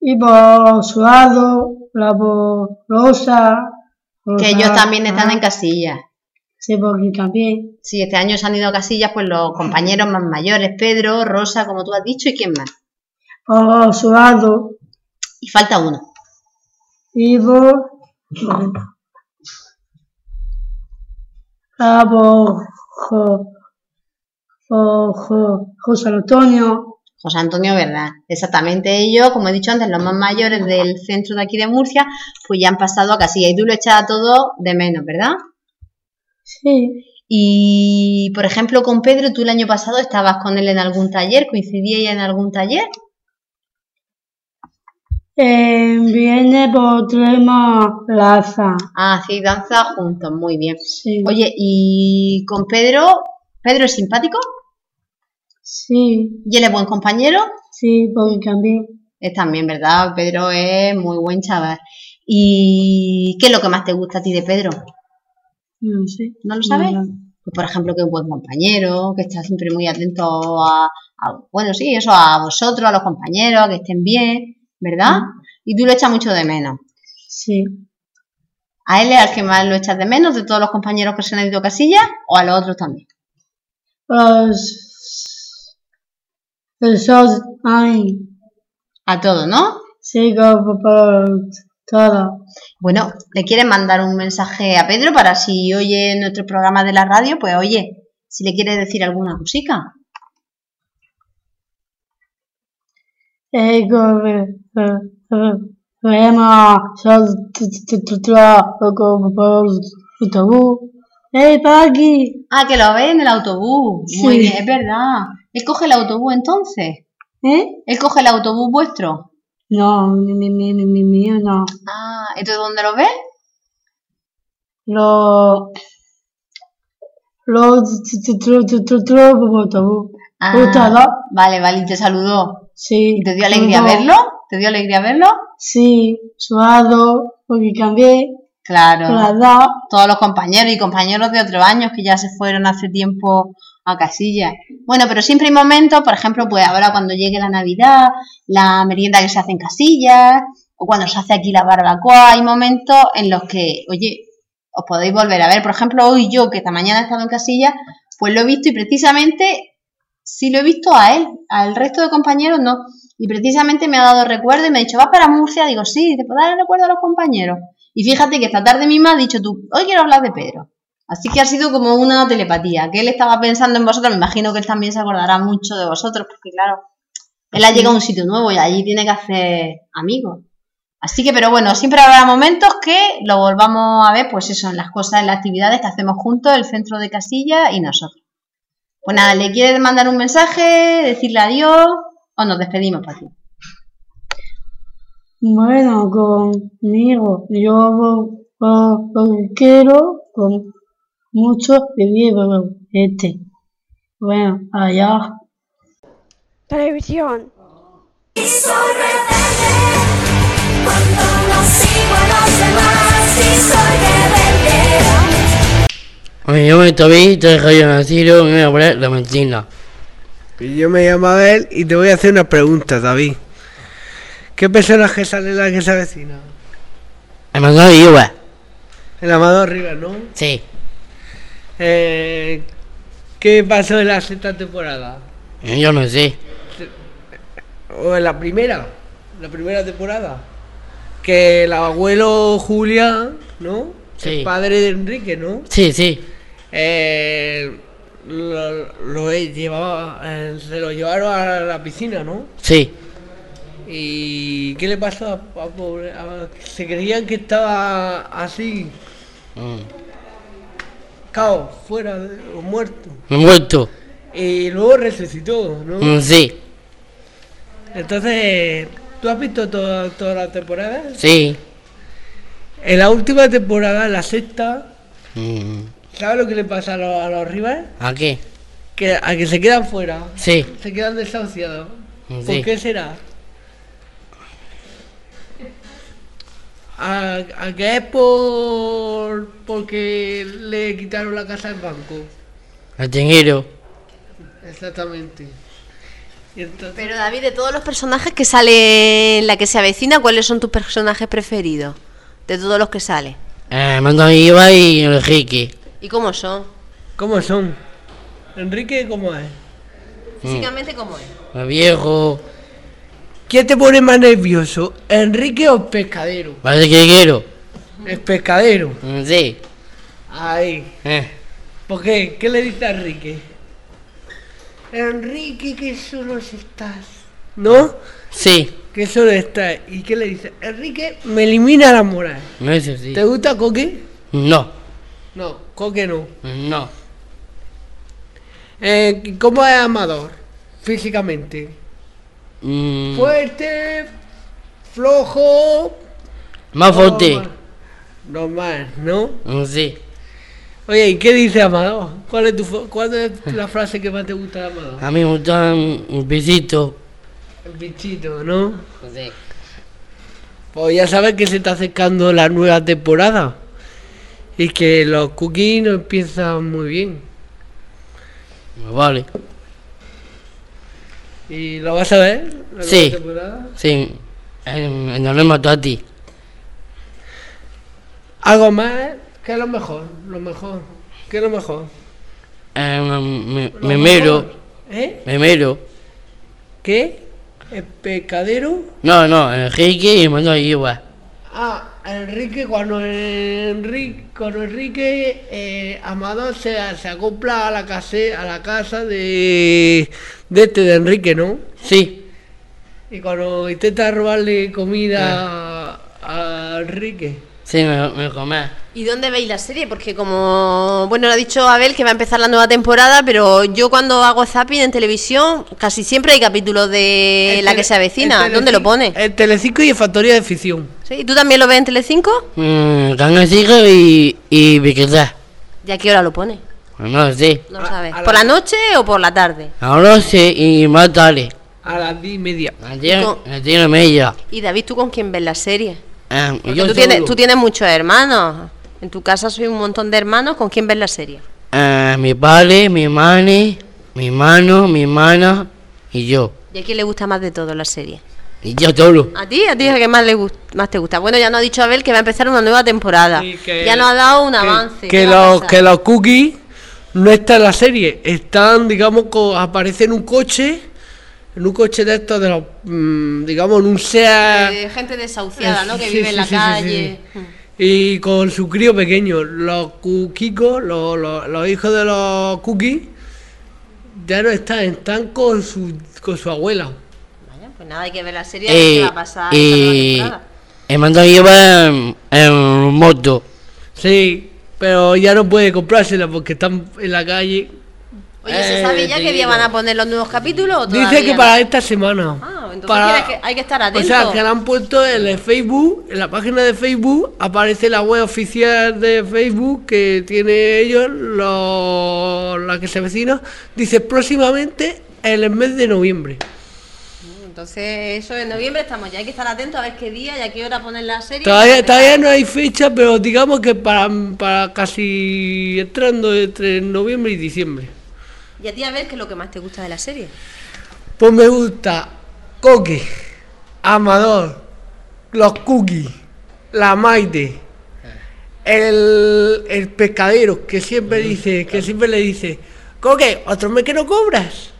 S17: Y por suado, la por rosa.
S11: Que ellos también están en casillas.
S17: Sí, porque también.
S11: Sí, este año se han ido a casillas pues los compañeros más mayores, Pedro, Rosa, como tú has dicho, y quién más.
S17: Por suado,
S11: Y falta uno.
S17: Ah, por. Jo, jo, José Antonio.
S11: José Antonio, ¿verdad? Exactamente ellos, como he dicho antes, los más mayores del centro de aquí de Murcia, pues ya han pasado a casilla y tú lo echas a todo de menos, ¿verdad?
S17: Sí,
S11: Y, por ejemplo, con Pedro, tú el año pasado estabas con él en algún taller, coincidíais en algún taller.
S17: eh, viene por Trema Plaza.
S11: Ah, sí, danza juntos, muy bien.
S17: Sí,
S11: Oye, y con Pedro, ¿Pedro es simpático?
S17: sí,
S11: ¿Y él es buen compañero?
S17: sí, porque también.
S11: Es también, ¿verdad? Pedro es muy buen chaval. ¿Y qué es lo que más te gusta a ti de Pedro?
S17: No sé.
S11: ¿No lo sabes?
S17: No,
S11: Pues, por ejemplo, que es un buen compañero, que está siempre muy atento a, a- bueno, sí, eso, a vosotros, a los compañeros, a que estén bien, ¿verdad? Y tú lo echas mucho de menos.
S17: Sí,
S11: ¿A él es al que más lo echas de menos de todos los compañeros que se han ido a casilla o a los otros también?
S17: los. Esos. Ay,
S11: A todos, ¿no?
S17: sí, como todo.
S11: Bueno, ¿le quieres mandar un mensaje a Pedro para si oye nuestro programa de la radio? Pues oye, si le quieres decir alguna cosica.
S17: Eh, como. Vemos. Son. Como por autobús. ¡Ey, Paqui!
S11: Ah, que lo ve en el autobús. Muy
S17: Sí.
S11: bien, es verdad. ¿Él coge el autobús entonces?
S17: ¿Eh?
S11: ¿Él coge el autobús vuestro?
S17: No, mi, mi, mi, mío no.
S11: Ah, ¿entonces dónde lo ves?
S17: Lo. Lo.
S11: Ah. Vale, vale, y te saludó.
S17: Sí.
S11: ¿Y te dio alegría
S17: todo.
S11: verlo? ¿Te dio alegría verlo?
S17: Sí, suado, porque cambié,
S11: claro. Todos los compañeros y compañeros de otros años que ya se fueron hace tiempo a casilla. Bueno, pero siempre hay momentos, por ejemplo, pues ahora cuando llegue la Navidad, la merienda que se hace en casillas, o cuando se hace aquí la barbacoa, hay momentos en los que, oye, os podéis volver a ver. Por ejemplo, hoy yo, que esta mañana he estado en casilla, pues lo he visto y precisamente sí lo he visto a él, al resto de compañeros no. Y precisamente me ha dado recuerdo y me ha dicho, ¿vas para Murcia? Digo, sí, ¿te puedo dar el recuerdo a los compañeros? Y fíjate que esta tarde misma has dicho tú, hoy quiero hablar de Pedro. Así que ha sido como una telepatía, que él estaba pensando en vosotros, me imagino que él también se acordará mucho de vosotros, porque claro, él ha llegado a un sitio nuevo y allí tiene que hacer amigos.
S18: Así que, pero bueno, siempre habrá momentos que lo volvamos a ver, pues eso, en las cosas, en las actividades que hacemos juntos, el centro de casilla y nosotros. Pues nada, ¿le quieres mandar un mensaje, decirle adiós o nos despedimos, Pati?
S17: Bueno, conmigo, yo lo, lo- lo que quiero con mucho este. Bueno, allá.
S19: Televisión.
S20: Y soy rebelde cuando no sigo a los demás. Y soy rebelde.
S21: Oye, yo me Toby, te rayo nacido, me voy a poner la.
S1: Y yo me llamo Abel y te voy a hacer una pregunta, David. ¿Qué personaje sale en la que se avecina?
S21: Me mandó igual.
S1: El Amador Rivas, ¿no?
S21: Sí.
S1: Eh, ¿Qué pasó en la sexta temporada?
S21: Yo no sé.
S1: ¿O en la primera? La primera temporada. Que el abuelo Julián, ¿no?
S21: Sí.
S1: El padre de Enrique, ¿no?
S21: Sí, sí.
S1: Eh, lo, lo llevaba, eh, se lo llevaron a la piscina, ¿no?
S21: Sí.
S1: ¿Y qué le pasó a, a- se creían que estaba así,
S21: Mm.
S1: Cao, fuera, de- o muerto.
S21: Muerto.
S1: Y luego resucitó, ¿no?
S21: Mm, Sí.
S1: Entonces, ¿tú has visto toda, toda la temporada?
S21: Sí.
S1: En la última temporada, la sexta,
S21: Mm.
S1: ¿sabes lo que le pasa a los, a los rivales?
S21: ¿A qué?
S1: Que, a que se quedan fuera.
S21: Sí.
S1: Se quedan desahuciados.
S21: Sí.
S1: ¿Por qué será? ¿A, a que es por porque le quitaron la casa al banco?
S21: El dinero.
S1: Exactamente. Entonces-
S11: Pero David, de todos los personajes que sale en la que se avecina, ¿cuáles son tus personajes preferidos? De todos los que sale.
S21: Eh, mando Iba y Enrique.
S11: ¿Y cómo son?
S1: ¿Cómo son? Enrique, ¿cómo es?
S11: Físicamente, ¿cómo es?
S21: El viejo.
S1: ¿Quién te pone más nervioso? ¿Enrique o el pescadero?
S21: Parece que quiero.
S1: El pescadero.
S21: Mm, Sí.
S1: Ahí.
S21: Eh.
S1: ¿Por qué? ¿Qué le dice a Enrique? Enrique, que solo estás. ¿No?
S21: Sí.
S1: Que solo estás. ¿Y qué le dice? Enrique, me elimina la moral.
S21: Eso sí.
S1: ¿Te gusta Coque?
S21: No.
S1: No, Coque no.
S21: No.
S1: Eh, ¿Cómo es Amador? Físicamente.
S21: Mm,
S1: Fuerte, flojo.
S21: Más fuerte.
S1: normal. ¿no?
S21: Mm, Sí.
S1: Oye, ¿y qué dice Amador? ¿Cuál es, tu, ¿Cuál es la frase que más te gusta de Amador?
S21: A mí me gusta un besito.
S1: El bichito, ¿no?
S21: Sí.
S1: Pues ya sabes que se está acercando la nueva temporada. Y que los cookies no empiezan muy bien.
S21: Vale.
S1: ¿Y lo vas a ver? la
S21: Sí.
S1: temporada?
S21: Sí. Mató a ti.
S1: Algo más, ¿qué es lo mejor? Lo mejor. ¿Qué es lo mejor?
S21: Eh, me,
S1: Lo
S21: me mero.
S1: ¿Eh?
S21: Me mero.
S1: ¿Qué? ¿El pescadero?
S21: No, no, Enrique y mando Iba.
S1: Ah, Enrique, cuando Enrique, cuando Enrique eh, Amador se, se acopla a la casa, a la casa de, de este, de Enrique, ¿no?
S21: Sí.
S1: Y cuando intenta robarle comida a, a Enrique.
S21: Sí, me, me comé.
S11: ¿Y dónde veis la serie? Porque como, bueno, lo ha dicho Abel que va a empezar la nueva temporada, pero yo cuando hago zapping en televisión, casi siempre hay capítulos de
S1: El
S11: la
S1: tele-
S11: que se avecina. ¿Dónde lo pone?
S1: En Telecinco y en Factoría de Ficción.
S11: ¿Sí? ¿Y tú también lo ves en Telecinco?
S21: Mm, Canal y, y Viquetá.
S11: ¿Y a qué hora lo pone?
S21: No lo sé.
S11: No lo sabes. ¿Por la noche o por la tarde?
S21: Ahora sé y más tarde.
S1: A las diez y media.
S21: A las diez y media.
S11: Y David, ¿tú con quién ves la serie?
S21: Yo
S11: tú, tienes, tú tienes muchos hermanos. En tu casa soy un montón de hermanos. ¿Con quién ves la serie?
S21: Eh, mi padre, mi madre, mi mano, mi hermana y yo.
S11: ¿Y a quién le gusta más de todo la serie?
S21: Y yo solo.
S11: ¿A ti? ¿A ti es el que más, le más te gusta? Bueno, ya nos ha dicho Abel que va a empezar una nueva temporada.
S1: que-
S11: ya nos ha dado un
S1: que-
S11: avance.
S1: Que,
S11: ¿Qué va a
S1: los, que los cookies no están en la serie. Están, digamos, aparecen en un coche. En un coche de estos de los. mm, digamos, en un SEA.
S11: De gente desahuciada, ¿no? Que
S1: Sí,
S11: vive
S1: sí,
S11: en la
S1: sí, sí,
S11: calle.
S1: Y con su crío pequeño. Los cuquicos, los, los, los hijos de los cookies, ya no están, están con su, con su abuela.
S11: Vaya, pues nada, hay que ver la serie
S21: Eh,
S11: va a pasar
S21: y
S11: temporada.
S21: El mando lleva en, en moto.
S1: Sí, pero ya no puede comprársela porque están en la calle.
S22: Oye, ¿se sabe ya qué día van a poner los nuevos capítulos o todavía
S1: Dice que
S22: no?
S1: para esta semana.
S22: Ah, entonces
S1: Para-
S22: quiere que- hay que estar
S1: O
S22: atentos.
S1: sea, que han puesto en el Facebook, en la página de Facebook, aparece la web oficial de Facebook que tiene ellos, lo- la que se avecina, dice próximamente en el mes de noviembre.
S22: Entonces, eso en noviembre estamos ya. Hay que estar atentos a ver qué día y a qué hora ponen la serie.
S1: Todavía, todavía no hay fecha, pero digamos que para, para casi entrando entre noviembre y diciembre.
S22: Y a ti a ver qué es lo que más te gusta de la serie.
S1: Pues me gusta Coque, Amador, los cookies, la Maite, el, el pescadero que siempre dice, que siempre le dice, Coque, otro mes que no cobras.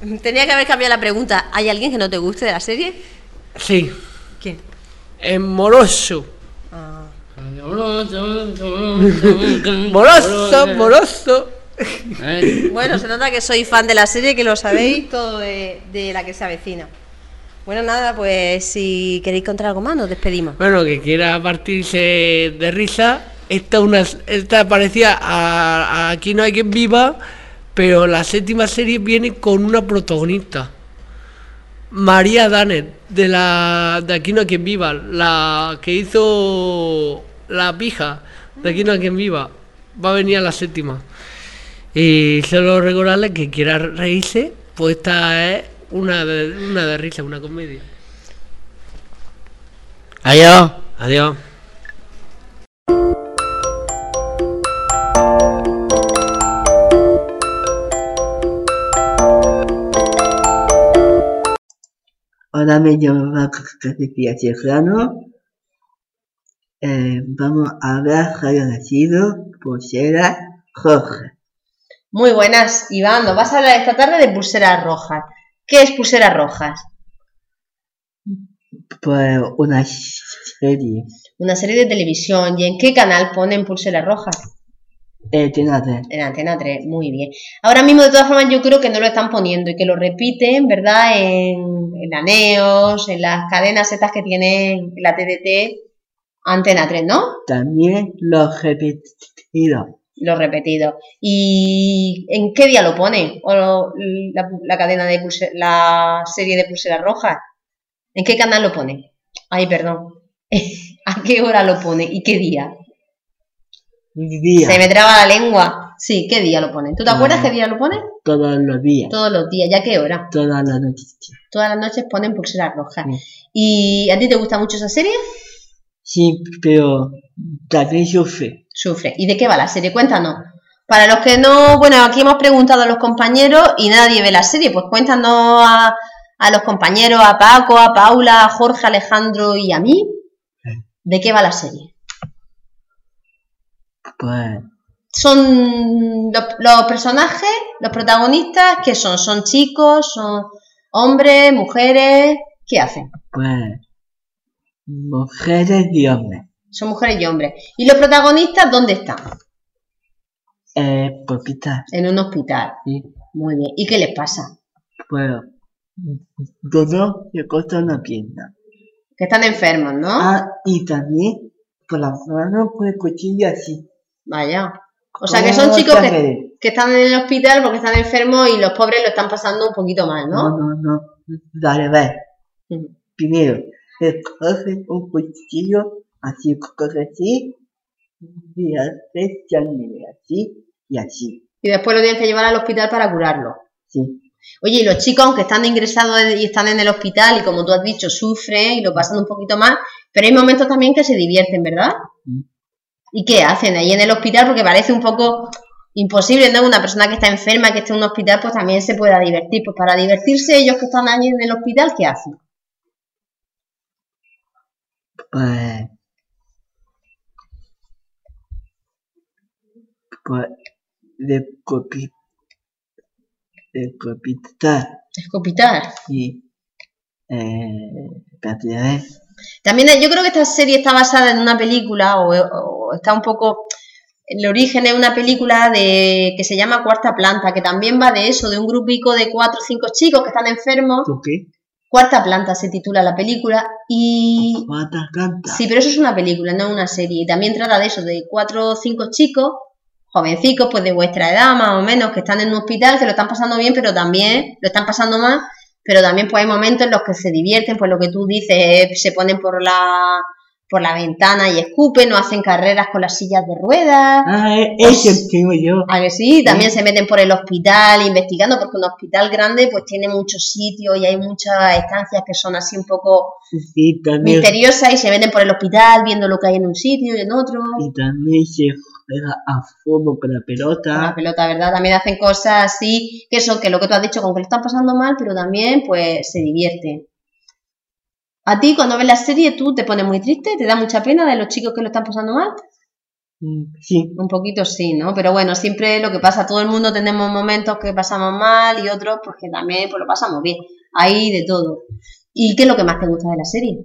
S22: Tenía que haber cambiado la pregunta. ¿Hay alguien que no te guste de la serie?
S1: Sí.
S22: ¿Quién?
S1: Es moroso.
S22: Ah.
S1: Moroso, moroso.
S22: Bueno, se nota que soy fan de la serie, que lo sabéis todo de, de la que se avecina. Bueno, nada, pues si queréis contar algo más, nos despedimos.
S1: Bueno, que quiera partirse de risa. Esta, una, esta parecía a, a Aquí no hay quien viva, pero la séptima serie viene con una protagonista. María Danner, de la de Aquí no hay quien viva, la que hizo la pija de Aquí no hay quien viva. Va a venir a la séptima. Y solo recordarle que quiera reírse, pues esta es una de, una de risa, una comedia.
S21: Adiós.
S1: Adiós.
S23: Ahora me llamo Sofía Serrano. Eh, vamos a hablar radio nacido, pulsera roja.
S11: Muy buenas, Iván. Nos vas a hablar esta tarde de pulseras rojas. ¿Qué es pulseras rojas?
S23: Pues una serie.
S11: Una serie de televisión. ¿Y en qué canal ponen pulseras rojas?
S23: Eh, tiene nada.
S11: En Antena 3, muy bien. Ahora mismo, de todas formas, yo creo que no lo están poniendo y que lo repiten, ¿verdad? En, en la NEOS, en las cadenas estas que tienen la TDT, Antena 3, ¿no?
S23: También los repetidos.
S11: Lo repetido. ¿Y en qué día lo ponen? ¿O lo- la, la cadena de pulse- la serie de pulseras rojas? ¿En qué canal lo pone? Ay, perdón. ¿A qué hora lo pone y qué día?
S23: Día.
S11: Se me traba la lengua. Sí, ¿qué día lo ponen? ¿Tú te acuerdas qué día lo ponen?
S23: Todos los días.
S11: Todos los días. ¿Ya qué hora?
S23: Todas las noches.
S11: Todas las noches ponen pulseras rojas. ¿Y a ti te gusta mucho esa serie?
S23: Sí, pero también sufre.
S11: Sufre. ¿Y de qué va la serie? Cuéntanos. Para los que no, bueno, aquí hemos preguntado a los compañeros y nadie ve la serie, pues cuéntanos a, a los compañeros, a Paco, a Paula, a Jorge, a Alejandro y a mí, ¿de qué va la serie?
S23: Pues
S11: Son los, los personajes, los protagonistas, ¿qué son? ¿Son chicos? ¿Son hombres, mujeres? ¿Qué hacen?
S23: Pues, mujeres y hombres.
S11: Son mujeres y hombres. ¿Y los protagonistas dónde están?
S23: Eh, poquitas.
S11: En un hospital.
S23: Sí.
S11: Muy bien. ¿Y qué les pasa?
S23: Bueno, todo le corta una pierna.
S11: Que están enfermos, ¿no?
S23: Ah, y también por las manos con el cuchillo así.
S11: Vaya. O sea, que son chicos que, que están en el hospital porque están enfermos y los pobres lo están pasando un poquito mal,
S23: No,
S11: ¿no?
S23: no, no. Dale, ve. Primero, le coge un cuchillo, así, así, y sangre, así, y así.
S11: Y después lo tienen que llevar al hospital para curarlo.
S23: Sí.
S11: Oye, y los chicos, aunque están ingresados y están en el hospital y como tú has dicho, sufren y lo pasan un poquito mal, pero hay momentos también que se divierten, ¿verdad?
S23: Mm.
S11: ¿Y qué hacen ahí en el hospital? Porque parece un poco imposible, ¿no? Una persona que está enferma, que esté en un hospital, pues también se pueda divertir. Pues para divertirse, ellos que están allí en el hospital, ¿qué hacen?
S23: Pues, pues, de copi, de copitar.
S11: Escopitar.
S23: Y, eh.
S11: También yo creo que esta serie está basada en una película o, o está un poco el origen es una película de que se llama Cuarta Planta, que también va de eso, de un grupico de cuatro o cinco chicos que están enfermos. Cuarta planta se titula la película y
S23: Cuarta planta.
S11: Sí, pero eso es una película, no una serie. Y también trata de eso, de cuatro o cinco chicos, jovencicos, pues de vuestra edad más o menos, que están en un hospital, que lo están pasando bien, pero también lo están pasando mal, pero también pues hay momentos en los que se divierten, pues lo que tú dices, eh, se ponen por la por la ventana y escupen, o hacen carreras con las sillas de ruedas.
S23: Ah, e-
S11: Pues-
S23: tengo yo.
S11: ¿A que sí? También se meten por el hospital investigando, porque un hospital grande pues tiene muchos sitios y hay muchas estancias que son así un poco
S23: Sí,
S11: misteriosas y se meten por el hospital viendo lo que hay en un sitio y en otro.
S23: Y también se juega a fútbol con la pelota.
S11: Con la pelota, ¿verdad? También hacen cosas así, que eso, que lo que tú has dicho, con que lo están pasando mal, pero también pues se divierten. A ti cuando ves la serie tú te pones muy triste, te da mucha pena de los chicos que lo están pasando mal.
S23: Mm, Sí.
S11: Un poquito sí, ¿no? Pero bueno, siempre lo que pasa, todo el mundo tenemos momentos que pasamos mal y otros pues que también pues lo pasamos bien. Hay de todo. ¿Y qué es lo que más te gusta de la serie?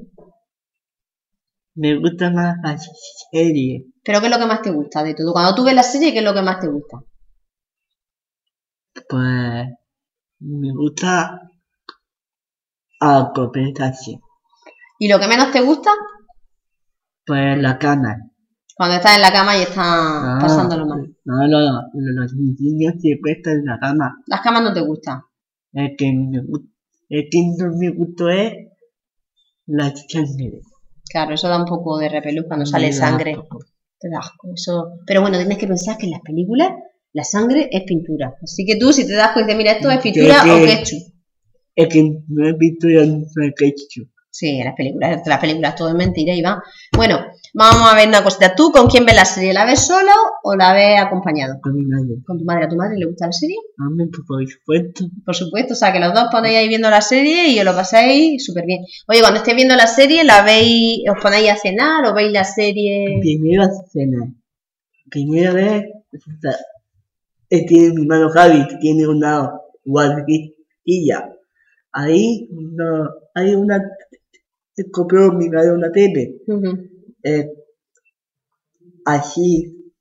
S23: Me gusta más la serie.
S11: ¿Pero qué es lo que más te gusta de todo? Cuando tú ves la serie, ¿qué es lo que más te gusta?
S23: Pues me gusta a conversación.
S11: ¿Y lo que menos te gusta?
S23: Pues la cama.
S11: Cuando estás en la cama y estás
S23: Ah,
S11: pasándolo mal.
S23: No, no, no. Los niños siempre están en la cama.
S11: Las camas no te gustan.
S23: El que me el que no me gustó es la sangre.
S11: Claro, eso da un poco de repelús cuando
S23: Me
S11: sale sangre. Te da asco. Eso... Pero bueno, tienes que pensar que en las películas la sangre es pintura. Así que tú, si te das cuenta, dices, mira, esto es pintura o ketchup.
S23: El que no visto ya no he hecho.
S11: Sí, en las películas, las películas todo es mentira, Iván. Bueno, vamos a ver una cosita. ¿Tú con quién ves la serie? ¿La ves solo o la ves acompañado?
S23: Con mi madre.
S11: ¿Con tu madre? ¿A tu madre le gusta la serie?
S23: A mí, por supuesto.
S11: Por supuesto, o sea, que los dos ponéis ahí viendo la serie y os lo pasáis súper bien. Oye, cuando estéis viendo la serie, ¿la veis, os ponéis a cenar o veis la serie?
S23: Primera cena. Primera vez. o sea, eh, tiene mi hermano Javi, que tiene una guardilla. Ahí no, hay una. Compró mi madre una tele. Eh, así,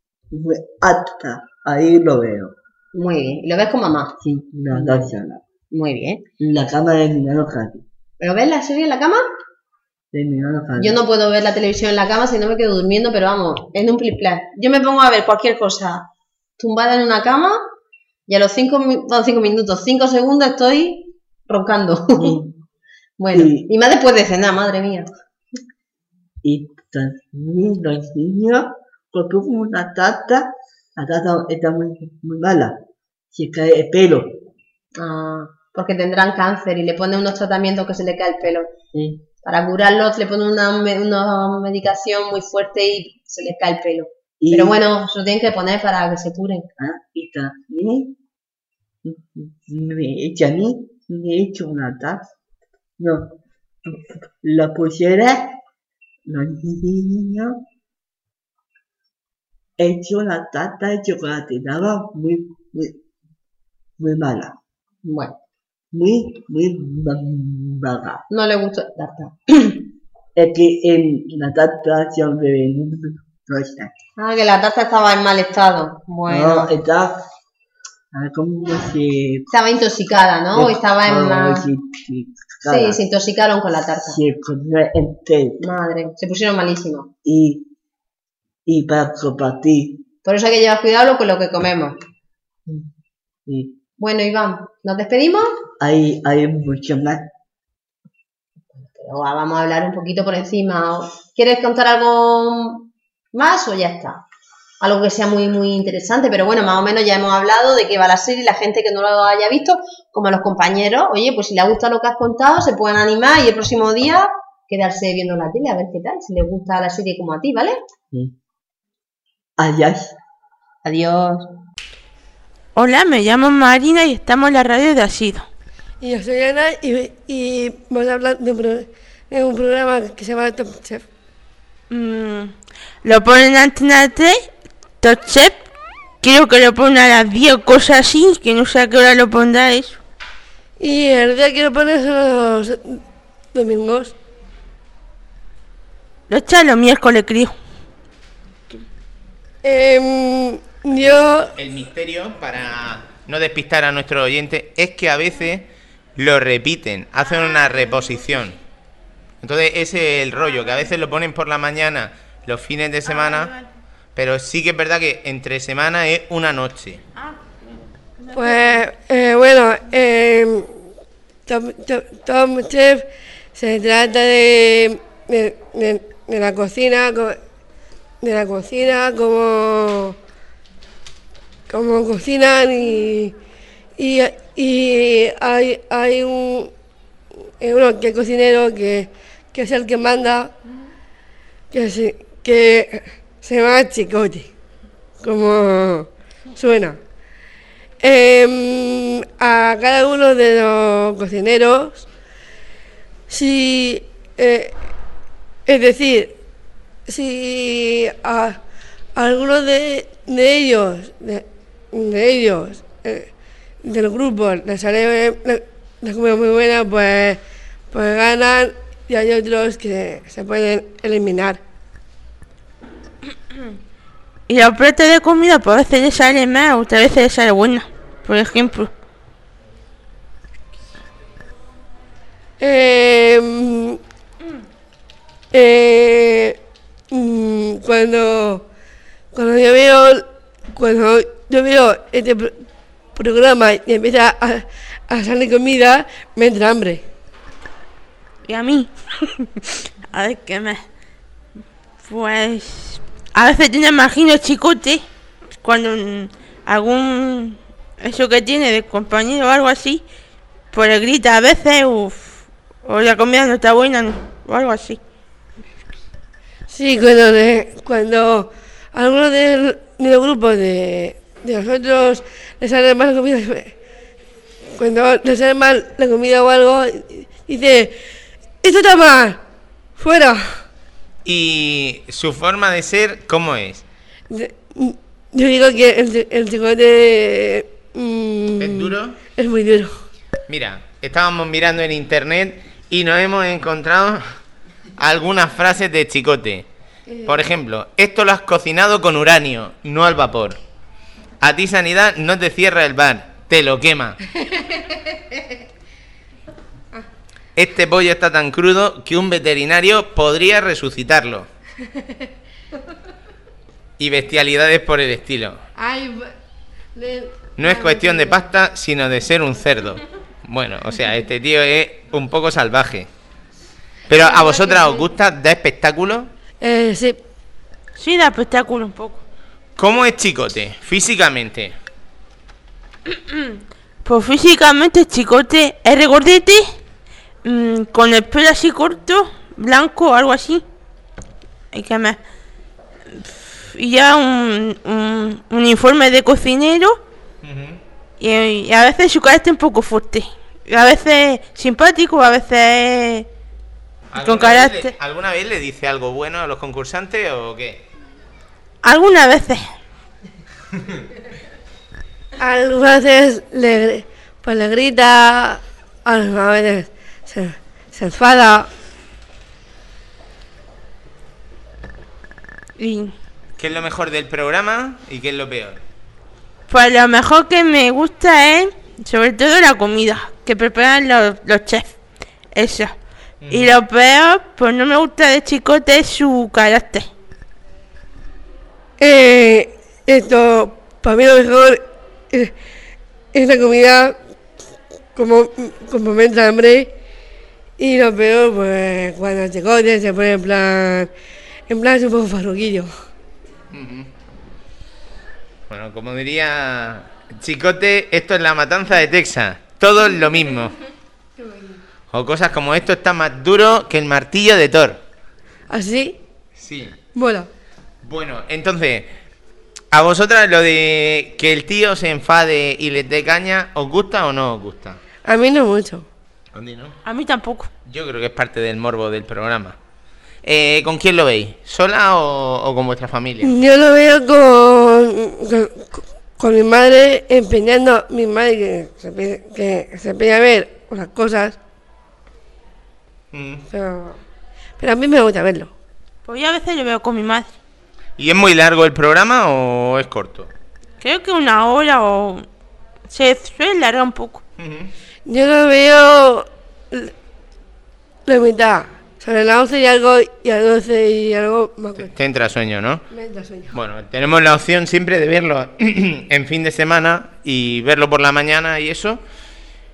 S23: alta. Ahí lo veo.
S11: Muy bien. ¿Y lo ves con mamá?
S23: Sí, salas.
S11: Muy bien.
S23: La cama de mi hermano Javi.
S11: ¿Pero ves la serie en la cama?
S23: De mi hermano Javi.
S11: Yo no puedo ver la televisión en la cama si no me quedo durmiendo, pero vamos, en un plas. Yo me pongo a ver cualquier cosa tumbada en una cama y a los 5 cinco minutos, 5 segundos estoy roncando. bueno,
S23: Sí.
S11: y más después de cenar, madre mía.
S23: Y también los niños, porque hubo una tata, la tata está muy, muy mala, se cae el pelo.
S11: Ah, porque tendrán cáncer y le ponen unos tratamientos que se le cae el pelo.
S23: Sí.
S11: Para curarlos le ponen una, una medicación muy fuerte y se les cae el pelo.
S23: Y-
S11: Pero bueno, se lo tienen que poner para que se curen.
S23: Ah, y también me he hecho a mí, me he hecho una taza. No, la pulsera, niños, he hecho la tarta de chocolate, estaba muy, muy, muy mala.
S11: Bueno.
S23: Muy, muy mala.
S11: No le gustó la tarta.
S23: Es que en la tarta siempre está.
S11: Ah, que la tarta estaba en mal estado. Bueno.
S23: No, está, a ver cómo se...
S11: Estaba intoxicada, ¿no? Estaba en mal... Sí,
S23: Sí,
S11: se intoxicaron con la tarta.
S23: Se comió entero.
S11: Madre, se pusieron malísimos.
S23: Y, y para compartir.
S11: Por eso hay que llevar cuidado con lo que comemos. Bueno, Iván, ¿nos despedimos?
S23: hay, hay mucho más.
S11: Pero va, vamos a hablar un poquito por encima. ¿Quieres contar algo más o ya está? Algo que sea muy, muy interesante, pero bueno, más o menos ya hemos hablado de qué va la serie, la gente que no lo haya visto, como los compañeros, oye, pues si les gusta lo que has contado, se pueden animar y el próximo día quedarse viendo la tele a ver qué tal, si les gusta la serie como a ti, ¿vale?
S23: Adiós.
S11: Adiós.
S24: Hola, me llamo Marina y estamos en la radio de Asido.
S7: Y yo soy Ana y, y vamos a hablar de un, pro- de un programa que se llama Top Chef.
S24: Mm, lo ponen en Antena 3, Chef. Creo que lo ponen a las 10 o cosas así, que no sé a qué hora lo pondrá eso.
S7: Y el día que lo pones los domingos.
S24: Lo echan los miércoles, creo.
S7: Em, yo
S3: El misterio, para no despistar a nuestro oyente, es que a veces lo repiten, hacen una reposición. Entonces ese es el rollo, que a veces lo ponen por la mañana, los fines de semana, pero sí que es verdad que entre semana es una noche.
S7: Pues eh, bueno, eh, Tom, Tom- Tom Chef se trata de, de, de- de la cocina, co- de la cocina, como, como cocinan y, y, y hay, hay un, uno que es cocinero que, que es el que manda, que que se llama Chicote, como suena. Em, a cada uno de los cocineros, si, eh, es decir, si a, alguno de, de ellos, de, de ellos, eh, del grupo, les sale la comida muy buena, pues, pues ganan y hay otros que se pueden eliminar.
S24: Y los platos de comida, pues a veces le sale mal, otras veces le sale buena. Por ejemplo.
S7: Eh, eh, mm, cuando cuando yo veo cuando yo veo este pro- programa y empieza a, a salir comida me entra hambre
S24: Y a mí. a ver qué me. Pues. A veces me imagino chicote. Cuando algún. Eso que tiene de compañero o algo así. Pues le grita a veces. Uf, o la comida no está buena. O algo así.
S7: sí cuando le- cuando alguno del, de los grupos de, de nosotros les sale mal la comida cuando les sale mal la comida o algo dice esto está mal fuera
S3: Y su forma de ser, ¿cómo es?
S7: Yo digo que el, el chicote. mm,
S3: ¿Es duro?
S7: Es muy duro.
S3: Mira, estábamos mirando en internet y nos hemos encontrado algunas frases de chicote. Por ejemplo, esto lo has cocinado con uranio, no al vapor. A ti sanidad no te cierra el bar, te lo quema. Este pollo está tan crudo que un veterinario podría resucitarlo. Y bestialidades por el estilo. No es cuestión de pasta, sino de ser un cerdo. Bueno, o sea, este tío es un poco salvaje. Pero a vosotras os gusta, da espectáculo.
S7: Eh, sí.
S24: Sí, da espectáculo un poco.
S3: ¿Cómo es Chicote? Físicamente.
S24: Pues físicamente chicote es regordete. Mm, con el pelo así corto, blanco o algo así. Hay que más. Y ya un, un un uniforme de cocinero. Y, y a veces su carácter un poco fuerte. Y a veces simpático, a veces con
S3: ¿Alguna vez,
S24: carácter.
S3: le, ¿Alguna vez le dice algo bueno a los concursantes o qué?
S24: Algunas veces.
S7: Algunas veces le, pues le grita, algunas veces se, se enfada.
S24: Y
S3: ¿Qué es lo mejor del programa y qué es lo peor?
S24: pues lo mejor que me gusta es, sobre todo, la comida que preparan los, los chefs. Eso. Y lo peor, pues no me gusta de chicote es su carácter.
S7: Eh, esto, para mí lo mejor es, es la comida, como, como me entra hambre. Y lo peor, pues cuando el chicote se pone en plan, en plan es un poco farruquillo.
S3: Bueno, como diría Chicote, esto es la matanza de Texas. Todo es lo mismo. O cosas como esto está más duro que el martillo de Thor.
S7: ¿Así?
S3: Sí.
S7: Bueno.
S3: Bueno, entonces, ¿a vosotras lo de que el tío se enfade y les dé caña, os gusta o no os gusta?
S7: A mí no mucho.
S3: ¿A ti no?
S24: A mí tampoco.
S3: Yo creo que es parte del morbo del programa. Eh, ¿Con quién lo veis? ¿Sola o, o con vuestra familia?
S7: Yo lo veo con, con, con mi madre empeñando, mi madre que se, que se empeña a ver unas cosas,
S3: Mm.
S7: pero, pero a mí me gusta verlo.
S24: Pues yo a veces lo veo con mi madre.
S3: ¿Y es muy largo el programa o es corto?
S24: Creo que una hora o... Se suele largar un poco.
S7: Yo lo veo la mitad. Sobre las 11 y algo y a las 12 y algo me acuerdo.
S3: Te entra sueño, ¿no?
S7: Me entra sueño.
S3: Bueno, tenemos la opción siempre de verlo en fin de semana y verlo por la mañana y eso.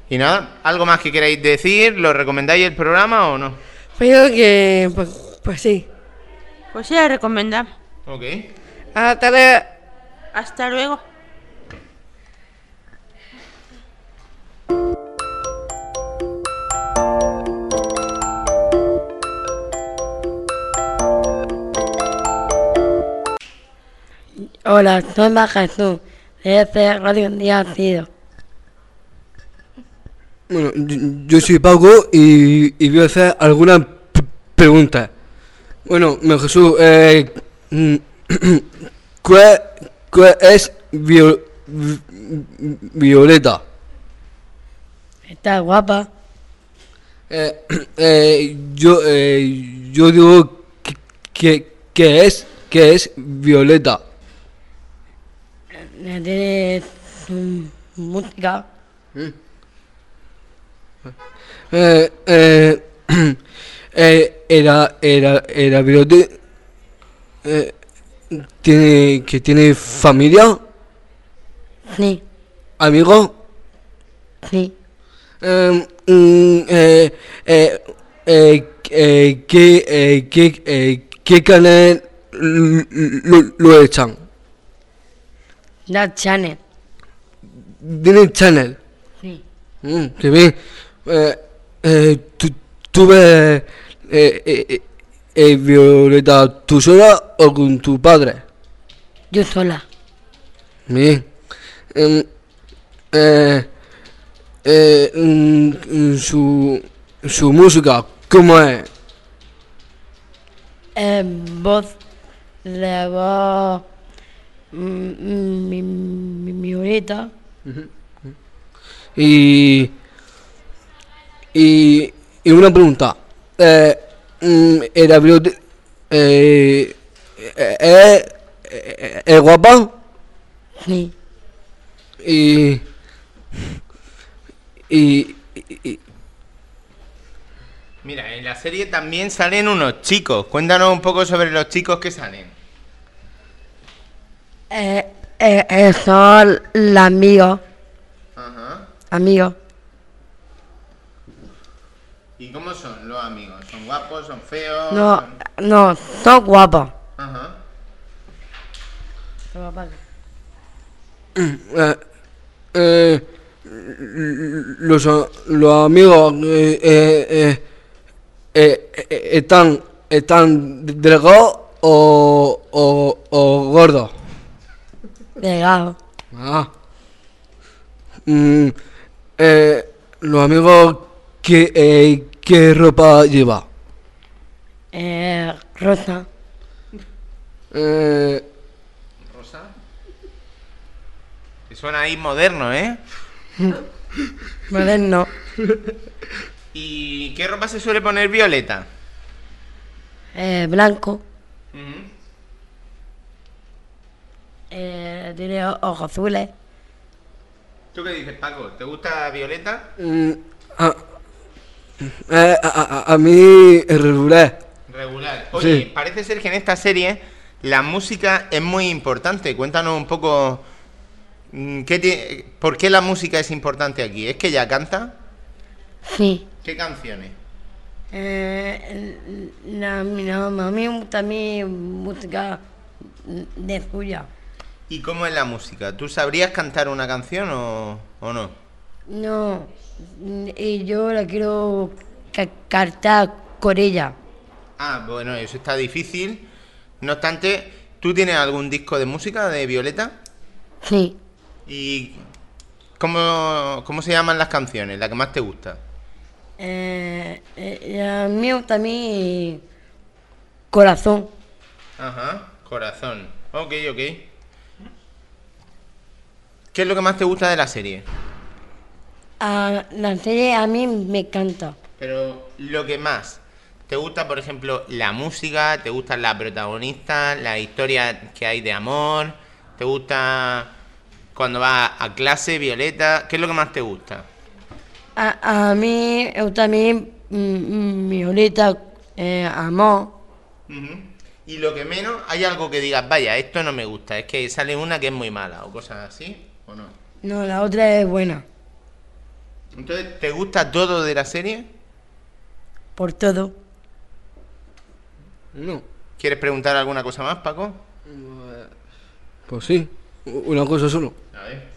S3: Y nada, ¿algo más que queráis decir? ¿Lo recomendáis el programa o no?
S7: Pero que, pues, pues sí.
S24: Pues sí, la recomendamos.
S3: Ok.
S7: Hasta.
S24: Hasta luego.
S4: Hola, soy Jesús, de este Radio Un Día Sido.
S13: Bueno, yo, yo soy Paco y, y voy a hacer algunas preguntas. Bueno, Jesús, eh, mm, ¿cuál, cuál es Vio- Vi- Violeta?
S4: Está guapa.
S13: Eh, eh, yo, eh, yo digo que, que, que es, que es Violeta.
S4: Tiene su música.
S13: Eh, eh, eh, era, era, era Violeta. eh, tiene, que tiene familia,
S4: Sí,
S13: amigos.
S4: sí.
S13: Eh, mm, eh, ¿qué, qué, ¿Qué canal lo, lo- lo echan?
S4: La Channel.
S13: Tiene channel.
S4: Sí.
S13: Mm, qué bien. Eh, eh, ¿tú, tú ves eh, eh, eh, eh, Violeta tú sola o con tu padre?
S4: Yo sola.
S13: Bien. Eh, mm, mm, su, su música, ¿cómo es?
S4: Eh, voz. La voz. Mi, mi, mi Violeta.
S13: Y, y, y una pregunta. Eh, mm, ¿Era? Eh, eh, eh, eh, ¿Es guapa?
S4: Sí.
S13: Y, y, y-
S3: Mira, en la serie también salen unos chicos. Cuéntanos un poco sobre los chicos que salen.
S4: Eh, eh, eh, son los amigos. Amigos.
S3: ¿Y cómo son los amigos? ¿Son guapos? ¿Son feos?
S4: No,
S3: son-
S4: no, son guapos.
S3: Ajá.
S13: eh, eh, los, los amigos eh, eh, eh, están, están delgados o, o, o gordos.
S4: Delgado.
S13: Ah. Mm, eh, los amigos, ¿qué, eh, ¿qué ropa lleva?
S4: Eh, rosa.
S13: Eh,
S3: ¿Rosa? Que suena ahí moderno, ¿eh?
S4: Moderno.
S3: ¿Y qué ropa se suele poner Violeta?
S4: Eh, blanco. Eh, tiene ojos azules.
S3: ¿Tú qué dices, Paco? ¿Te gusta Violeta?
S13: mm, a, eh, a, a- a mí es regular.
S3: Regular. Oye,
S13: Sí.
S3: parece ser que en esta serie la música es muy importante. Cuéntanos un poco mm, ¿qué por qué la música es importante aquí. ¿Es que ella canta?
S4: Sí.
S3: ¿Qué canciones?
S4: Eh, la, no, a mí me gusta mi música de suya.
S3: ¿Y cómo es la música? ¿Tú sabrías cantar una canción o, o no?
S4: No, y yo la quiero ca- cantar con ella.
S3: Ah, bueno, eso está difícil. No obstante, ¿tú tienes algún disco de música de Violeta?
S4: Sí.
S3: ¿Y cómo, cómo se llaman las canciones? ¿La que más te gusta?
S4: Eh, eh, a mí me gusta mi corazón.
S3: Ajá, corazón. Ok, ok. ¿Qué es lo que más te gusta de la serie?
S4: A, la serie a mí me encanta.
S3: Pero lo que más. ¿Te gusta, por ejemplo, la música? ¿Te gusta la protagonista? ¿La historia que hay de amor? ¿Te gusta cuando va a clase, Violeta? ¿Qué es lo que más te gusta?
S16: A, a mí eu tamén mm, Violeta eh, Amor.
S3: Y lo que menos, hay algo que digas, vaya, esto no me gusta, es que sale una que es muy mala o cosas así, ¿o no?
S16: No, la otra es buena
S3: Entonces, ¿te gusta todo de la serie?
S16: Por todo
S13: No.
S3: ¿Quieres preguntar alguna cosa más, Paco?
S13: Pues sí, una cosa solo.
S3: A ver.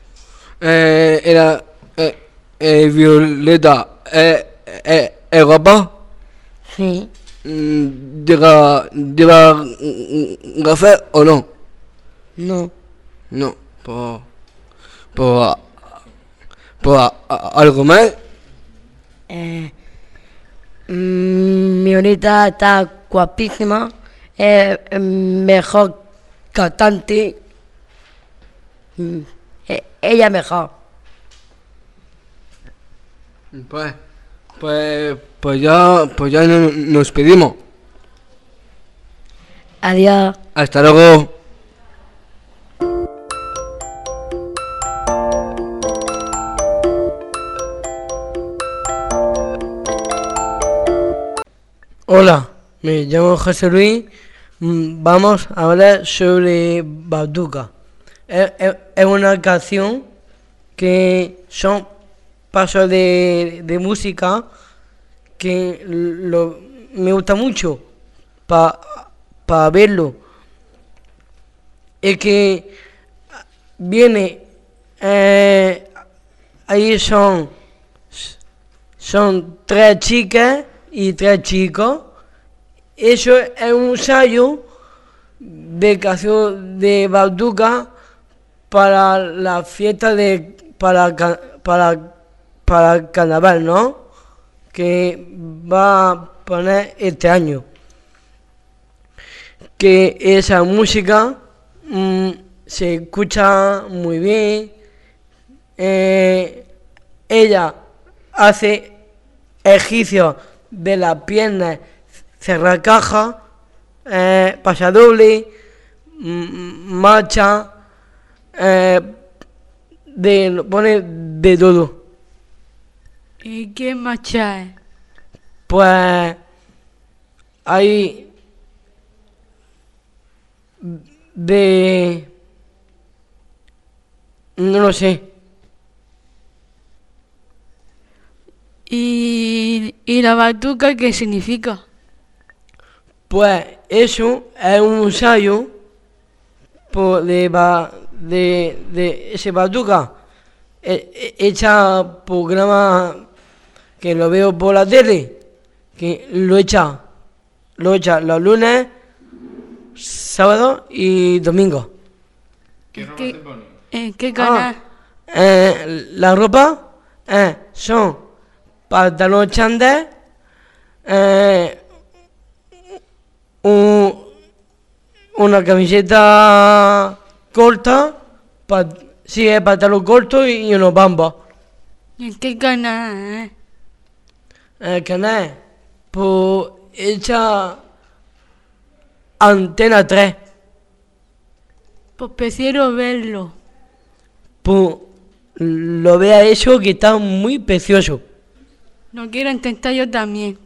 S13: Eh, era. Eh, eh, Violeta. Eh, eh, ¿Es guapa?
S16: Sí.
S13: Mm, ¿Lleva, lleva mm, gafas o no?
S16: No.
S13: No. Pues. Pues. Pues. a- ¿Algo más?
S16: Eh, mm, Violeta está guapísima, es eh, mejor cantante. Mm, eh, ella mejor.
S13: Pues. Pues. Pues ya. Pues ya no- nos pedimos.
S16: Adiós.
S13: Hasta luego.
S5: Hola, me llamo José Luis. Mm, Vamos a hablar sobre Batuca. Es, una canción que son pasos de, de música que lo, me gusta mucho para verlo. Es que viene, eh, ahí son son tres chicas y tres chicos. Eso es un ensayo de canción de Bauduca para la fiesta de para para para el carnaval, ¿no? Que va a poner este año. Que esa música mm, se escucha muy bien. Eh, ella hace ejercicios de las piernas, cerrar caja, eh, pasadoble, marcha, eh, de, pone de todo.
S25: ¿Y qué marcha es?
S5: Pues hay de... No lo sé.
S25: ¿Y, y la batuca qué significa?
S5: Pues eso es un ensayo por de, ba- de, de ese batuca eh, eh, hecha programa que lo veo por la tele que lo echa lo echa los lunes sábado y domingo
S25: ¿Qué, ¿En qué canal?
S5: Eh, la ropa eh, son pantalón chándal, eh, un- una camiseta corta, pa, sí, es pantalón corto y unos bambas.
S25: ¿En qué canal? eh?
S5: El canal, pues hecha Antena 3,
S25: Pues prefiero verlo.
S5: pues lo vea eso que está muy precioso.
S25: Lo quiero intentar yo también.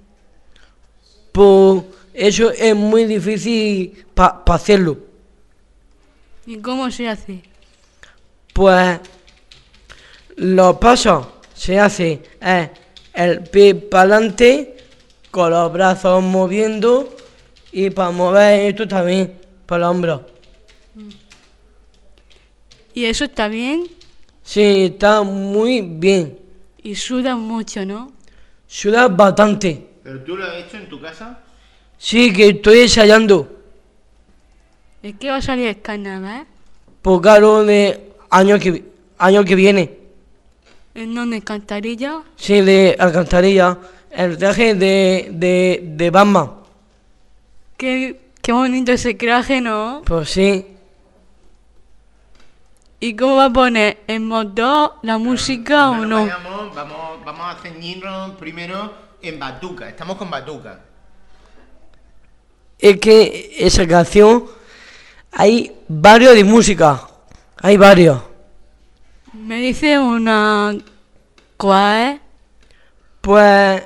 S5: Pues eso es muy difícil para hacerlo.
S25: ¿Y cómo se hace?
S5: Pues los pasos se hace es el pie para adelante con los brazos moviendo y para mover esto también para los hombros.
S25: ¿Y eso está bien?
S5: Sí, está muy bien.
S25: Y suda mucho, ¿no?
S5: Suda bastante.
S3: ¿Pero tú lo has hecho en tu casa?
S5: Sí, que estoy ensayando.
S25: ¿De qué va a salir el carnaval?
S5: Por claro de año que año que viene.
S25: ¿En dónde? ¿En Cantarilla?
S5: Sí, de alcantarilla. El traje de, de, de Batman.
S25: Qué, qué bonito ese traje, ¿no?
S5: Pues sí.
S25: ¿Y cómo va a poner en modo la música o no?
S3: Vayamos, vamos, vamos a ceñirnos primero en Batuca. Estamos con Batuca.
S5: Es que esa canción hay varios de música. Hay varios.
S25: Me dice una... ¿Cuál es?
S5: Pues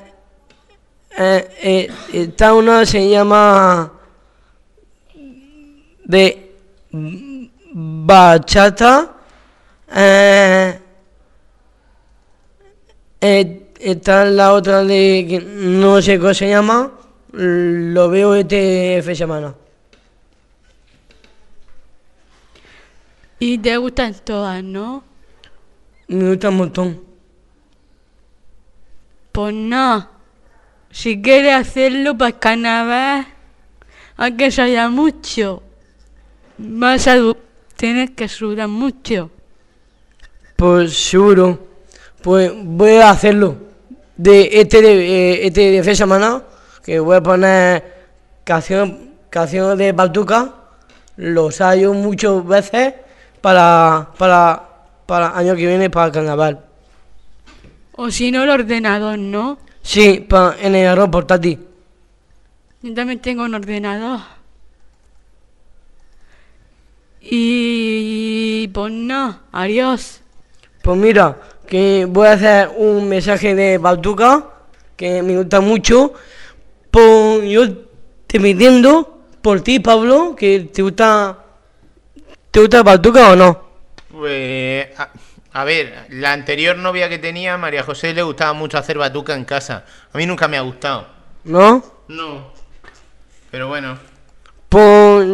S5: eh, eh, esta una se llama de bachata. Eh, eh, está la otra de que no sé cómo se llama. Lo veo este fin de semana.
S25: Y te gustan todas, ¿no?
S5: Me gusta un montón.
S25: Pues no. Si quieres hacerlo para el carnaval, hay que sudar mucho. Vas a tienes que sudar mucho.
S5: Pues seguro. Pues voy a hacerlo. De este de, eh, este de semana, que voy a poner canción, canciones de Batuca. Los hallo muchas veces para, para, para año que viene para el carnaval.
S25: O si no, el ordenador, ¿no?
S5: Sí, pa- en el arroz portátil.
S25: Yo también tengo un ordenador. Y pues no, adiós.
S5: Pues mira, que voy a hacer un mensaje de Batuca, que me gusta mucho. Pues yo te pidiendo por ti, Pablo, que te gusta. ¿Te gusta Batuca o no?
S3: Pues, a, a ver, la anterior novia que tenía, María José, le gustaba mucho hacer batuca en casa. A mí nunca me ha gustado.
S5: ¿No?
S3: No. Pero bueno.
S5: Pues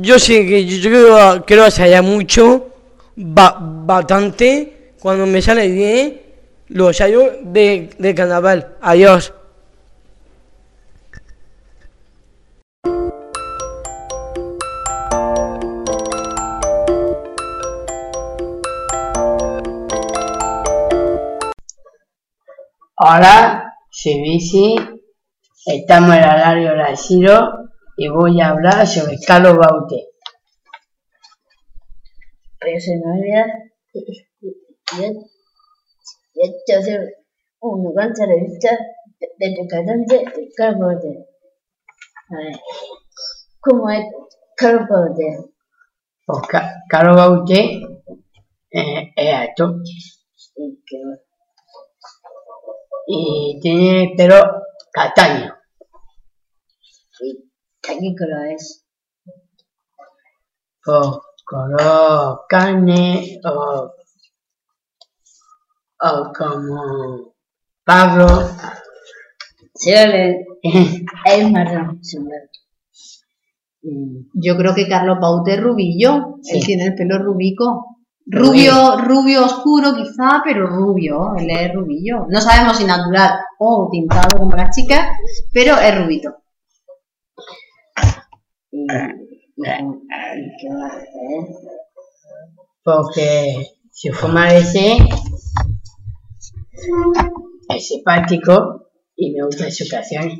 S5: yo sí que yo, quiero, quiero ensayar mucho, ba- bastante, cuando me sale bien, los ensayos de, de carnaval. Adiós.
S12: Hola, soy Bici, estamos en el horario de Ciro y voy a hablar sobre Carlos Baute.
S15: Pero se me olvida. Y, y, y, y he hecho hacer una gran entrevista de, de tu cantante de Carlos Baute. A ver, ¿cómo es Carlos Baute?
S12: Pues Ca- Carlos Baute eh, es alto
S15: Y que
S12: y tiene pelo castaño.
S15: y qué color es.
S12: Pues color carne o, o como Pablo.
S15: Sí, vale. es marrón, ver.
S11: Yo creo que Carlos Baute es rubillo. Él tiene el pelo rubico.
S15: Rubio.
S11: Rubio, rubio oscuro quizá, pero rubio. Él es rubillo. No sabemos si natural o tintado como las chicas, pero es rubito.
S15: Y, y, y qué va a hacer.
S12: Porque su forma de ser es simpático y me gustan sus canciones.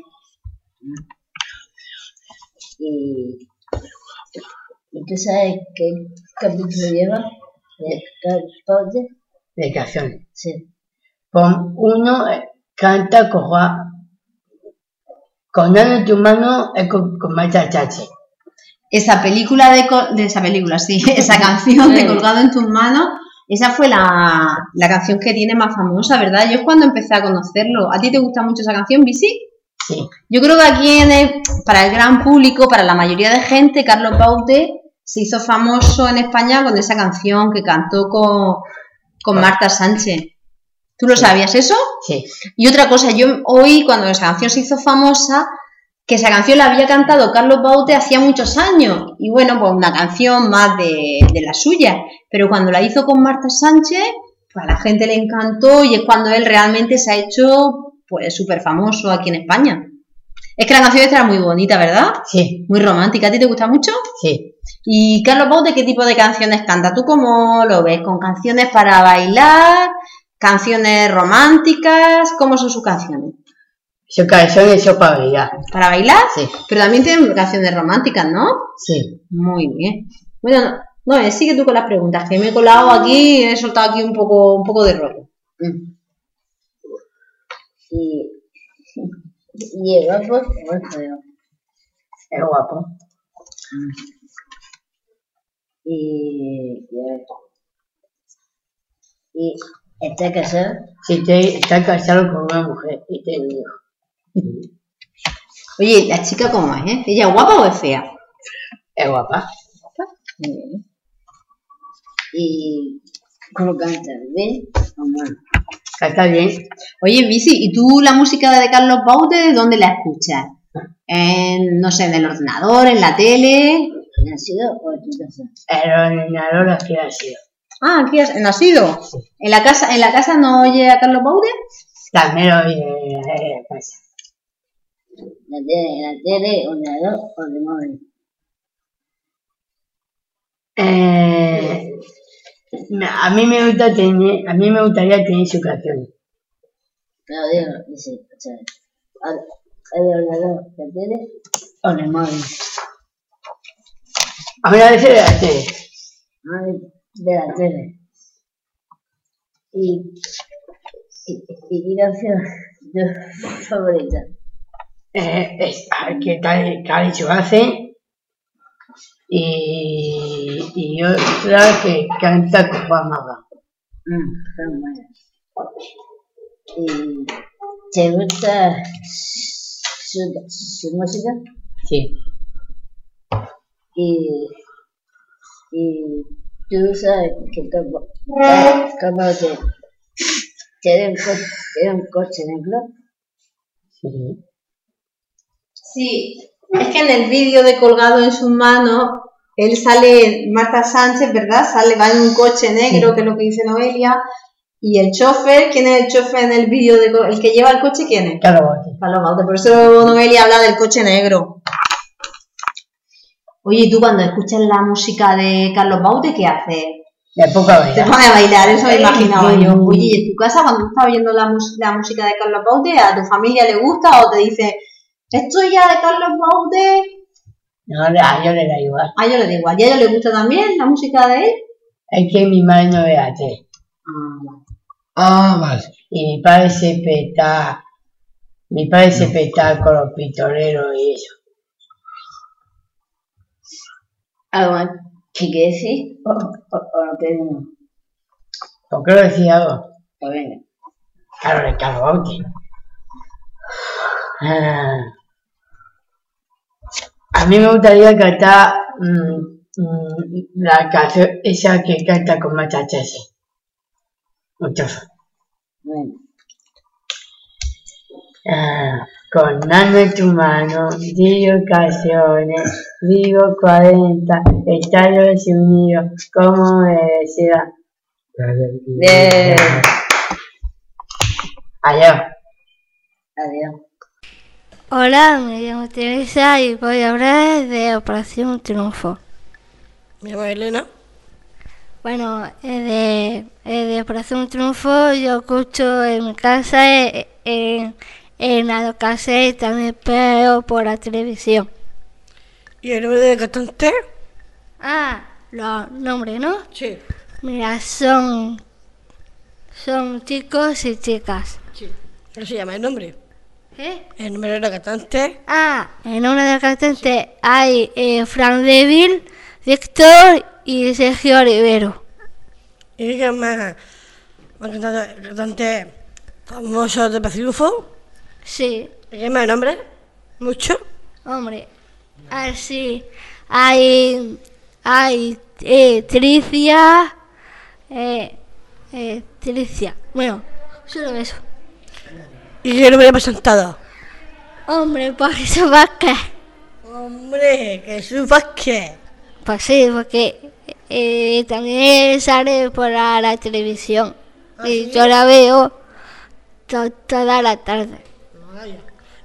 S15: Y, ¿y tú sabes qué capítulo lleva de Baute?
S12: de canciones.
S15: Sí.
S12: Uno eh, canta con Juan- con tu mano es con, con Marta Chache.
S11: Esa película de, de esa película, sí, esa canción de. Colgado en tus manos, esa fue la, la canción que tiene más famosa, ¿verdad? Yo es cuando empecé a conocerlo. ¿A ti te gusta mucho esa canción, Bisi?
S12: Sí.
S11: Yo creo que aquí en el- para el gran público, para la mayoría de gente, Carlos Baute se hizo famoso en España con esa canción que cantó con, con Marta Sánchez. ¿Tú lo sabías eso?
S12: Sí.
S11: Y otra cosa, yo oí cuando esa canción se hizo famosa que esa canción la había cantado Carlos Baute hacía muchos años. Y bueno, pues una canción más de, de la suya. Pero cuando la hizo con Marta Sánchez, pues a la gente le encantó y es cuando él realmente se ha hecho pues súper famoso aquí en España. Es que la canción esta era muy bonita, ¿verdad?
S12: Sí.
S11: Muy romántica. ¿A ti te gusta mucho?
S12: Sí.
S11: ¿Y Carlos Baute qué tipo de canciones canta? ¿Tú cómo lo ves? ¿Con canciones para bailar? ¿Canciones románticas? ¿Cómo son sus canciones?
S12: Sus canciones son para bailar.
S11: ¿Para bailar?
S12: Sí.
S11: Pero también tienen canciones románticas, ¿no?
S12: Sí.
S11: Muy bien. Bueno, no, no, eh, sigue tú con las preguntas, que me he colado aquí, he soltado aquí un poco, un poco de rollo.
S15: Mm. Y, y es guapo, es
S12: guapo.
S15: Y, y, y ¿Está casado?
S12: Sí, está casado con una mujer y tiene un hijo.
S11: Oye, ¿la chica cómo es, eh? ¿Ella es guapa o es fea?
S12: Es guapa.
S15: Muy bien. ¿Y cómo canta? ¿Bien
S12: bien.
S11: Oye, Bici, ¿y tú la música de Carlos Baute, dónde la escuchas? En, no sé, en el ordenador, en la tele.
S15: ¿En nacido o en tu casa?
S12: El ordenador aquí ha sido.
S11: Ah, aquí has nacido. ¿En la casa, en la casa no oye a Carlos Baute?
S12: También lo oye en la casa.
S15: ¿La tele, la tele, ordenador o de móvil?
S12: Eh, a mí me gusta tener, a mí me gustaría tener su canción.
S15: No, digo, dice, o sea, el ordenador, la tele o de móvil.
S12: A mí a veces la tele.
S15: Ay, de la tele. Y, y, y qué canción tu favorita.
S12: Eh, es que Cali, Cali se hace y, y otra que canta con Juan Maga.
S15: Mm. ¿Y te gusta su, su música?
S12: Sí.
S15: Y, y tú sabes que como, como te, tiene un, co- tiene un coche en el club.
S12: Sí.
S11: Sí, es que en el vídeo de colgado en sus manos, él sale, Marta Sánchez, ¿verdad? Sale, va en un coche negro, que es lo que dice Noelia, y el chofer, ¿quién es el chofer en el vídeo de el que lleva el coche? ¿Quién es?
S12: Carlos.
S11: Carlos Baute, por eso Noelia habla del coche negro. Oye, ¿y tú cuando escuchas la música de Carlos Baute, qué haces?
S12: Me pongo a
S11: Te
S12: bailar.
S11: pones a bailar, eso me imaginaba yo. Oye, ¿y en tu casa cuando estás viendo la, la música de Carlos Baute, a tu familia le gusta o te dice, esto ya de Carlos Baute?
S12: No, a yo le da igual.
S11: A ellos les da igual. ¿Y a ellos les gusta también la música de él?
S12: Es que mi madre no ve la tele.
S1: Ah, vale.
S12: Y mi padre se peta, mi padre se peta con los pistoleros y eso.
S15: ¿Algo más que que decir? ¿O, o, o no tenemos?
S12: ¿Por qué lo decía algo?
S15: Pues venga.
S12: Claro, de Carlos. Ah. A mí me gustaría cantar mm, mm, la canción esa que canta con Machachese. Muchos.
S15: Bueno.
S12: Ah, con mano en tu mano, di ocasiones, vivo 40, estadios unidos, como decía.
S15: Bien.
S12: Adiós.
S15: Adiós.
S16: Hola, me llamo Teresa y voy a hablar de Operación Triunfo.
S7: Me llamo Elena.
S16: Bueno, eh, de, eh, de Operación Triunfo yo escucho en mi casa, eh, en, en la casa y también veo por la televisión.
S7: ¿Y el nombre del cantante?
S16: Ah, los nombres, ¿no?
S7: Sí.
S16: Mira, son, son chicos y chicas.
S7: Sí. ¿Cómo se llama el nombre?
S16: ¿Qué?
S7: El nombre del cantante.
S16: Ah, en una de cantantes hay eh, Fran Devil, Víctor y Sergio Olivero.
S7: ¿Y qué más? ¿Un cantante, cantante famoso de Pacífico?
S16: Sí.
S7: ¿Y qué más el nombre? ¿Mucho?
S16: Hombre, así hay, hay eh, Tricia, eh, eh, Tricia. Bueno, solo eso.
S7: ¿Y qué nombre ha presentado?
S16: Hombre, pues eso Vázquez.
S7: Hombre, Jesús Vázquez.
S16: Pues sí, porque eh, también sale por la, la televisión. y yo la veo to- toda la tarde.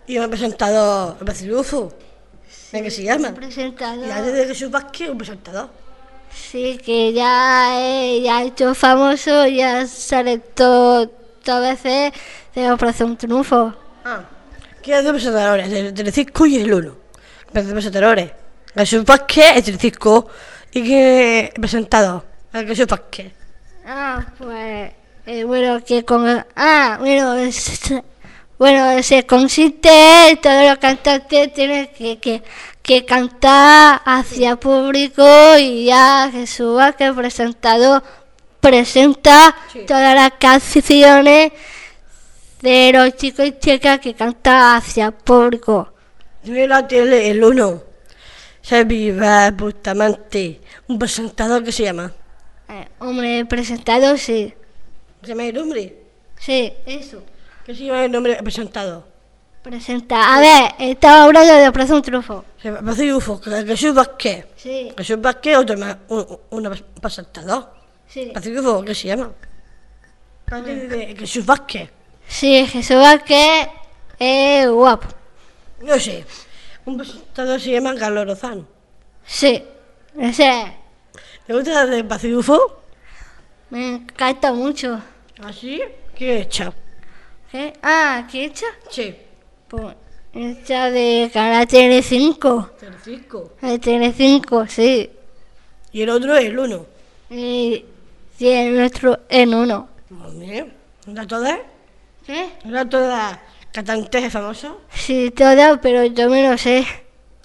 S7: Y me ha presentado el Pacífico. ¿De qué se llama?
S16: presentador.
S7: Y antes de Jesús Vázquez, un presentador.
S16: Sí, que ya, eh, ya hecho famoso, ya sale todo, todas veces de Operación Triunfo.
S7: Ah. ¿Qué de presentadores? El Telecisco y el uno. Presentadores. Jesús Vázquez, el Telecisco. ¿Y qué presentado? El Jesús Vázquez.
S16: Ah, pues, eh, bueno, que con... Ah, bueno, es- bueno, se consiste en todos los cantantes tienen que, que, que cantar hacia público y ya Jesús que presentado presenta todas las canciones de los chicos y chicas que cantan hacia el público.
S7: Yo la tele, el uno. Se vive Bustamante. Un presentador que se llama.
S16: Eh, hombre, presentado, sí.
S7: ¿Se llama el nombre?
S16: Sí, eso.
S7: ¿Qué se llama el nombre presentado?
S16: Presenta. A ver, estaba hablando de Operación Trufo.
S7: Se me parece UFO, que Jesús Vázquez.
S16: Sí.
S7: Jesús Vázquez, otro más, un, un, un presentador.
S16: Sí.
S7: UFO, ¿qué se llama? Parece de Jesús Vázquez.
S16: Sí, Jesús Vázquez es guapo.
S7: No sé. Un presentador se llama Carlos Lozano.
S16: Sí, ese
S7: ¿Te gusta de Pacifo?
S16: me encanta mucho.
S7: ¿Ah, sí? ¿Qué he hecho?
S16: ¿Qué? Ah, ¿qué hecha?
S7: Sí.
S16: Pues hecha de Canal Tele5.
S7: Francisco.
S16: De Tele5, sí.
S7: Y el otro es el uno.
S16: Y sí, nuestro en uno.
S7: Muy bien. ¿Era todas?
S16: ¿Qué?
S7: ¿Era todas cantantes famosas?
S16: Sí, todas, pero yo me lo sé.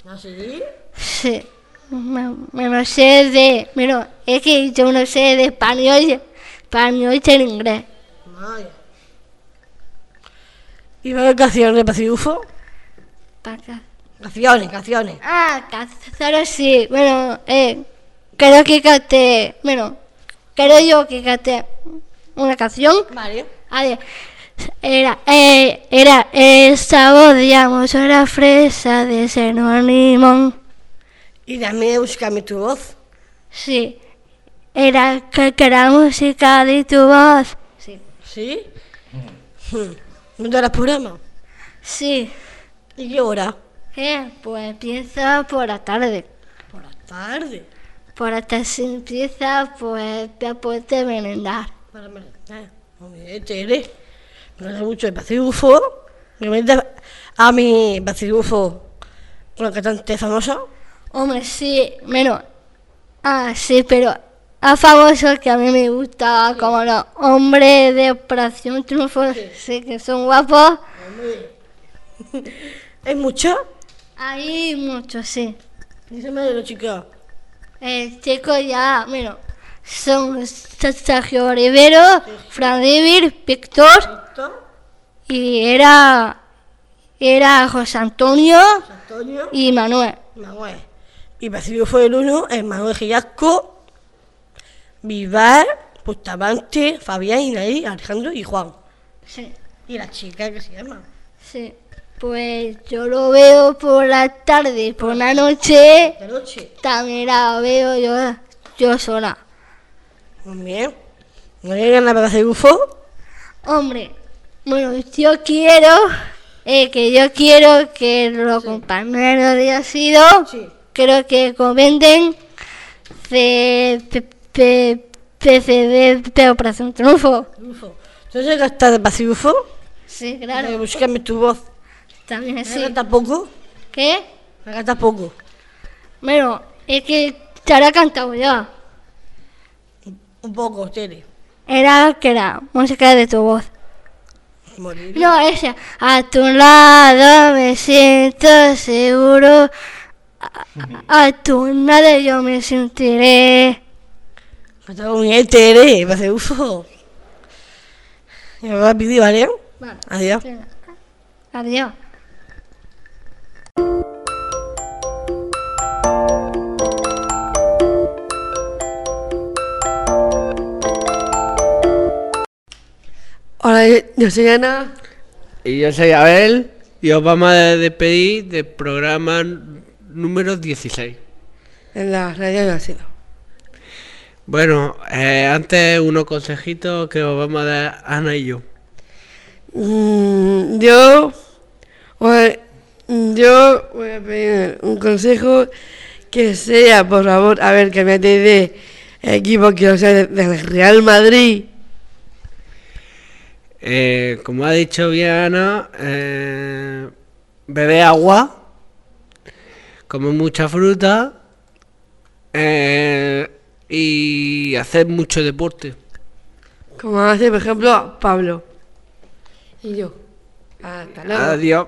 S7: ¿Ah, sí?
S16: Sí. Me, me lo sé de... Pero es que yo lo sé de español, español y en inglés.
S7: Vaya. ¿Y va a canciones de Pacifo?
S16: Pa' acá.
S7: Canciones, canciones.
S16: Ah, canciones sí. Bueno, eh, creo que canté... Bueno, creo yo que canté una canción.
S7: Vale.
S16: A ver, era, eh, era el sabor de amor, la fresa de seno limón.
S7: Y también búscame tu voz.
S16: Sí, era que, que la música de tu voz. Sí.
S7: ¿Sí? ¿No harás programa?
S16: Sí.
S7: ¿Y qué hora?
S16: ¿Qué? Pues empieza por la tarde.
S7: Por la tarde.
S16: Por la tarde si empieza, pues después de merendar.
S7: Para merendar. Muy bien, Tere. Me gusta mucho el Pacifo. Me mete a mi Pacifo una cantante famosa.
S16: Hombre, sí, menos. Ah, sí, pero a famosos que a mí me gusta, como los hombres de Operación Triunfo, sí, que son guapos.
S7: ¿Hay mucho?
S16: Hay muchos, sí.
S7: Dígame de los chicos.
S16: El chico ya, bueno, son Sergio Rivero, Fran David, Víctor y era, era José Antonio
S7: Antonio.
S16: y Manuel.
S7: Manuel. Y Pacifo fue el uno, el Manuel Gillasco, Vivar, Bustamante, Fabián, Inaí, Alejandro y Juan.
S16: Sí.
S7: Y la chica que se llama.
S16: Sí. Pues yo lo veo por la tarde, por la noche.
S7: De noche.
S16: También la veo yo, yo sola.
S7: Muy bien. ¿No hay ganas de hacer UFO?
S16: Hombre, bueno, yo quiero, eh, que yo quiero que los compañeros de Asido, creo que comenten PCD de Operación Triunfo.
S7: UFO. ¿Entonces gastas de Pacifo?
S16: Sí, claro.
S7: Búscame tu voz.
S16: También
S7: ¿Me
S16: sí.
S7: cantas poco?
S16: ¿Qué?
S7: ¿Me cantas poco?
S16: Bueno, es que te cantado ya.
S7: Un poco, Tere.
S16: Era que era música de tu voz.
S7: Morir.
S16: No, ese. A tu lado me siento seguro. A, a tu lado yo me sentiré.
S7: Cantaba bien, Tere. Me hace UFO. Me va a pedir, ¿vale?
S16: Vale.
S7: Adiós.
S16: Adiós.
S7: Yo- soy Ana.
S1: Y yo soy Abel y os vamos a despedir del programa número 16.
S7: En la radio de Asido.
S1: Bueno, eh, antes unos consejitos que os vamos a dar Ana y yo.
S7: Mm, yo, voy- yo voy a pedir un consejo que sea, por favor, a ver, que me de equipo que sea de- del Real Madrid.
S1: Eh, como ha dicho bien Ana, eh, bebe agua, come mucha fruta eh, y hacer mucho deporte.
S7: Como hace, por ejemplo, Pablo. Y yo. Hasta luego.
S1: Adiós.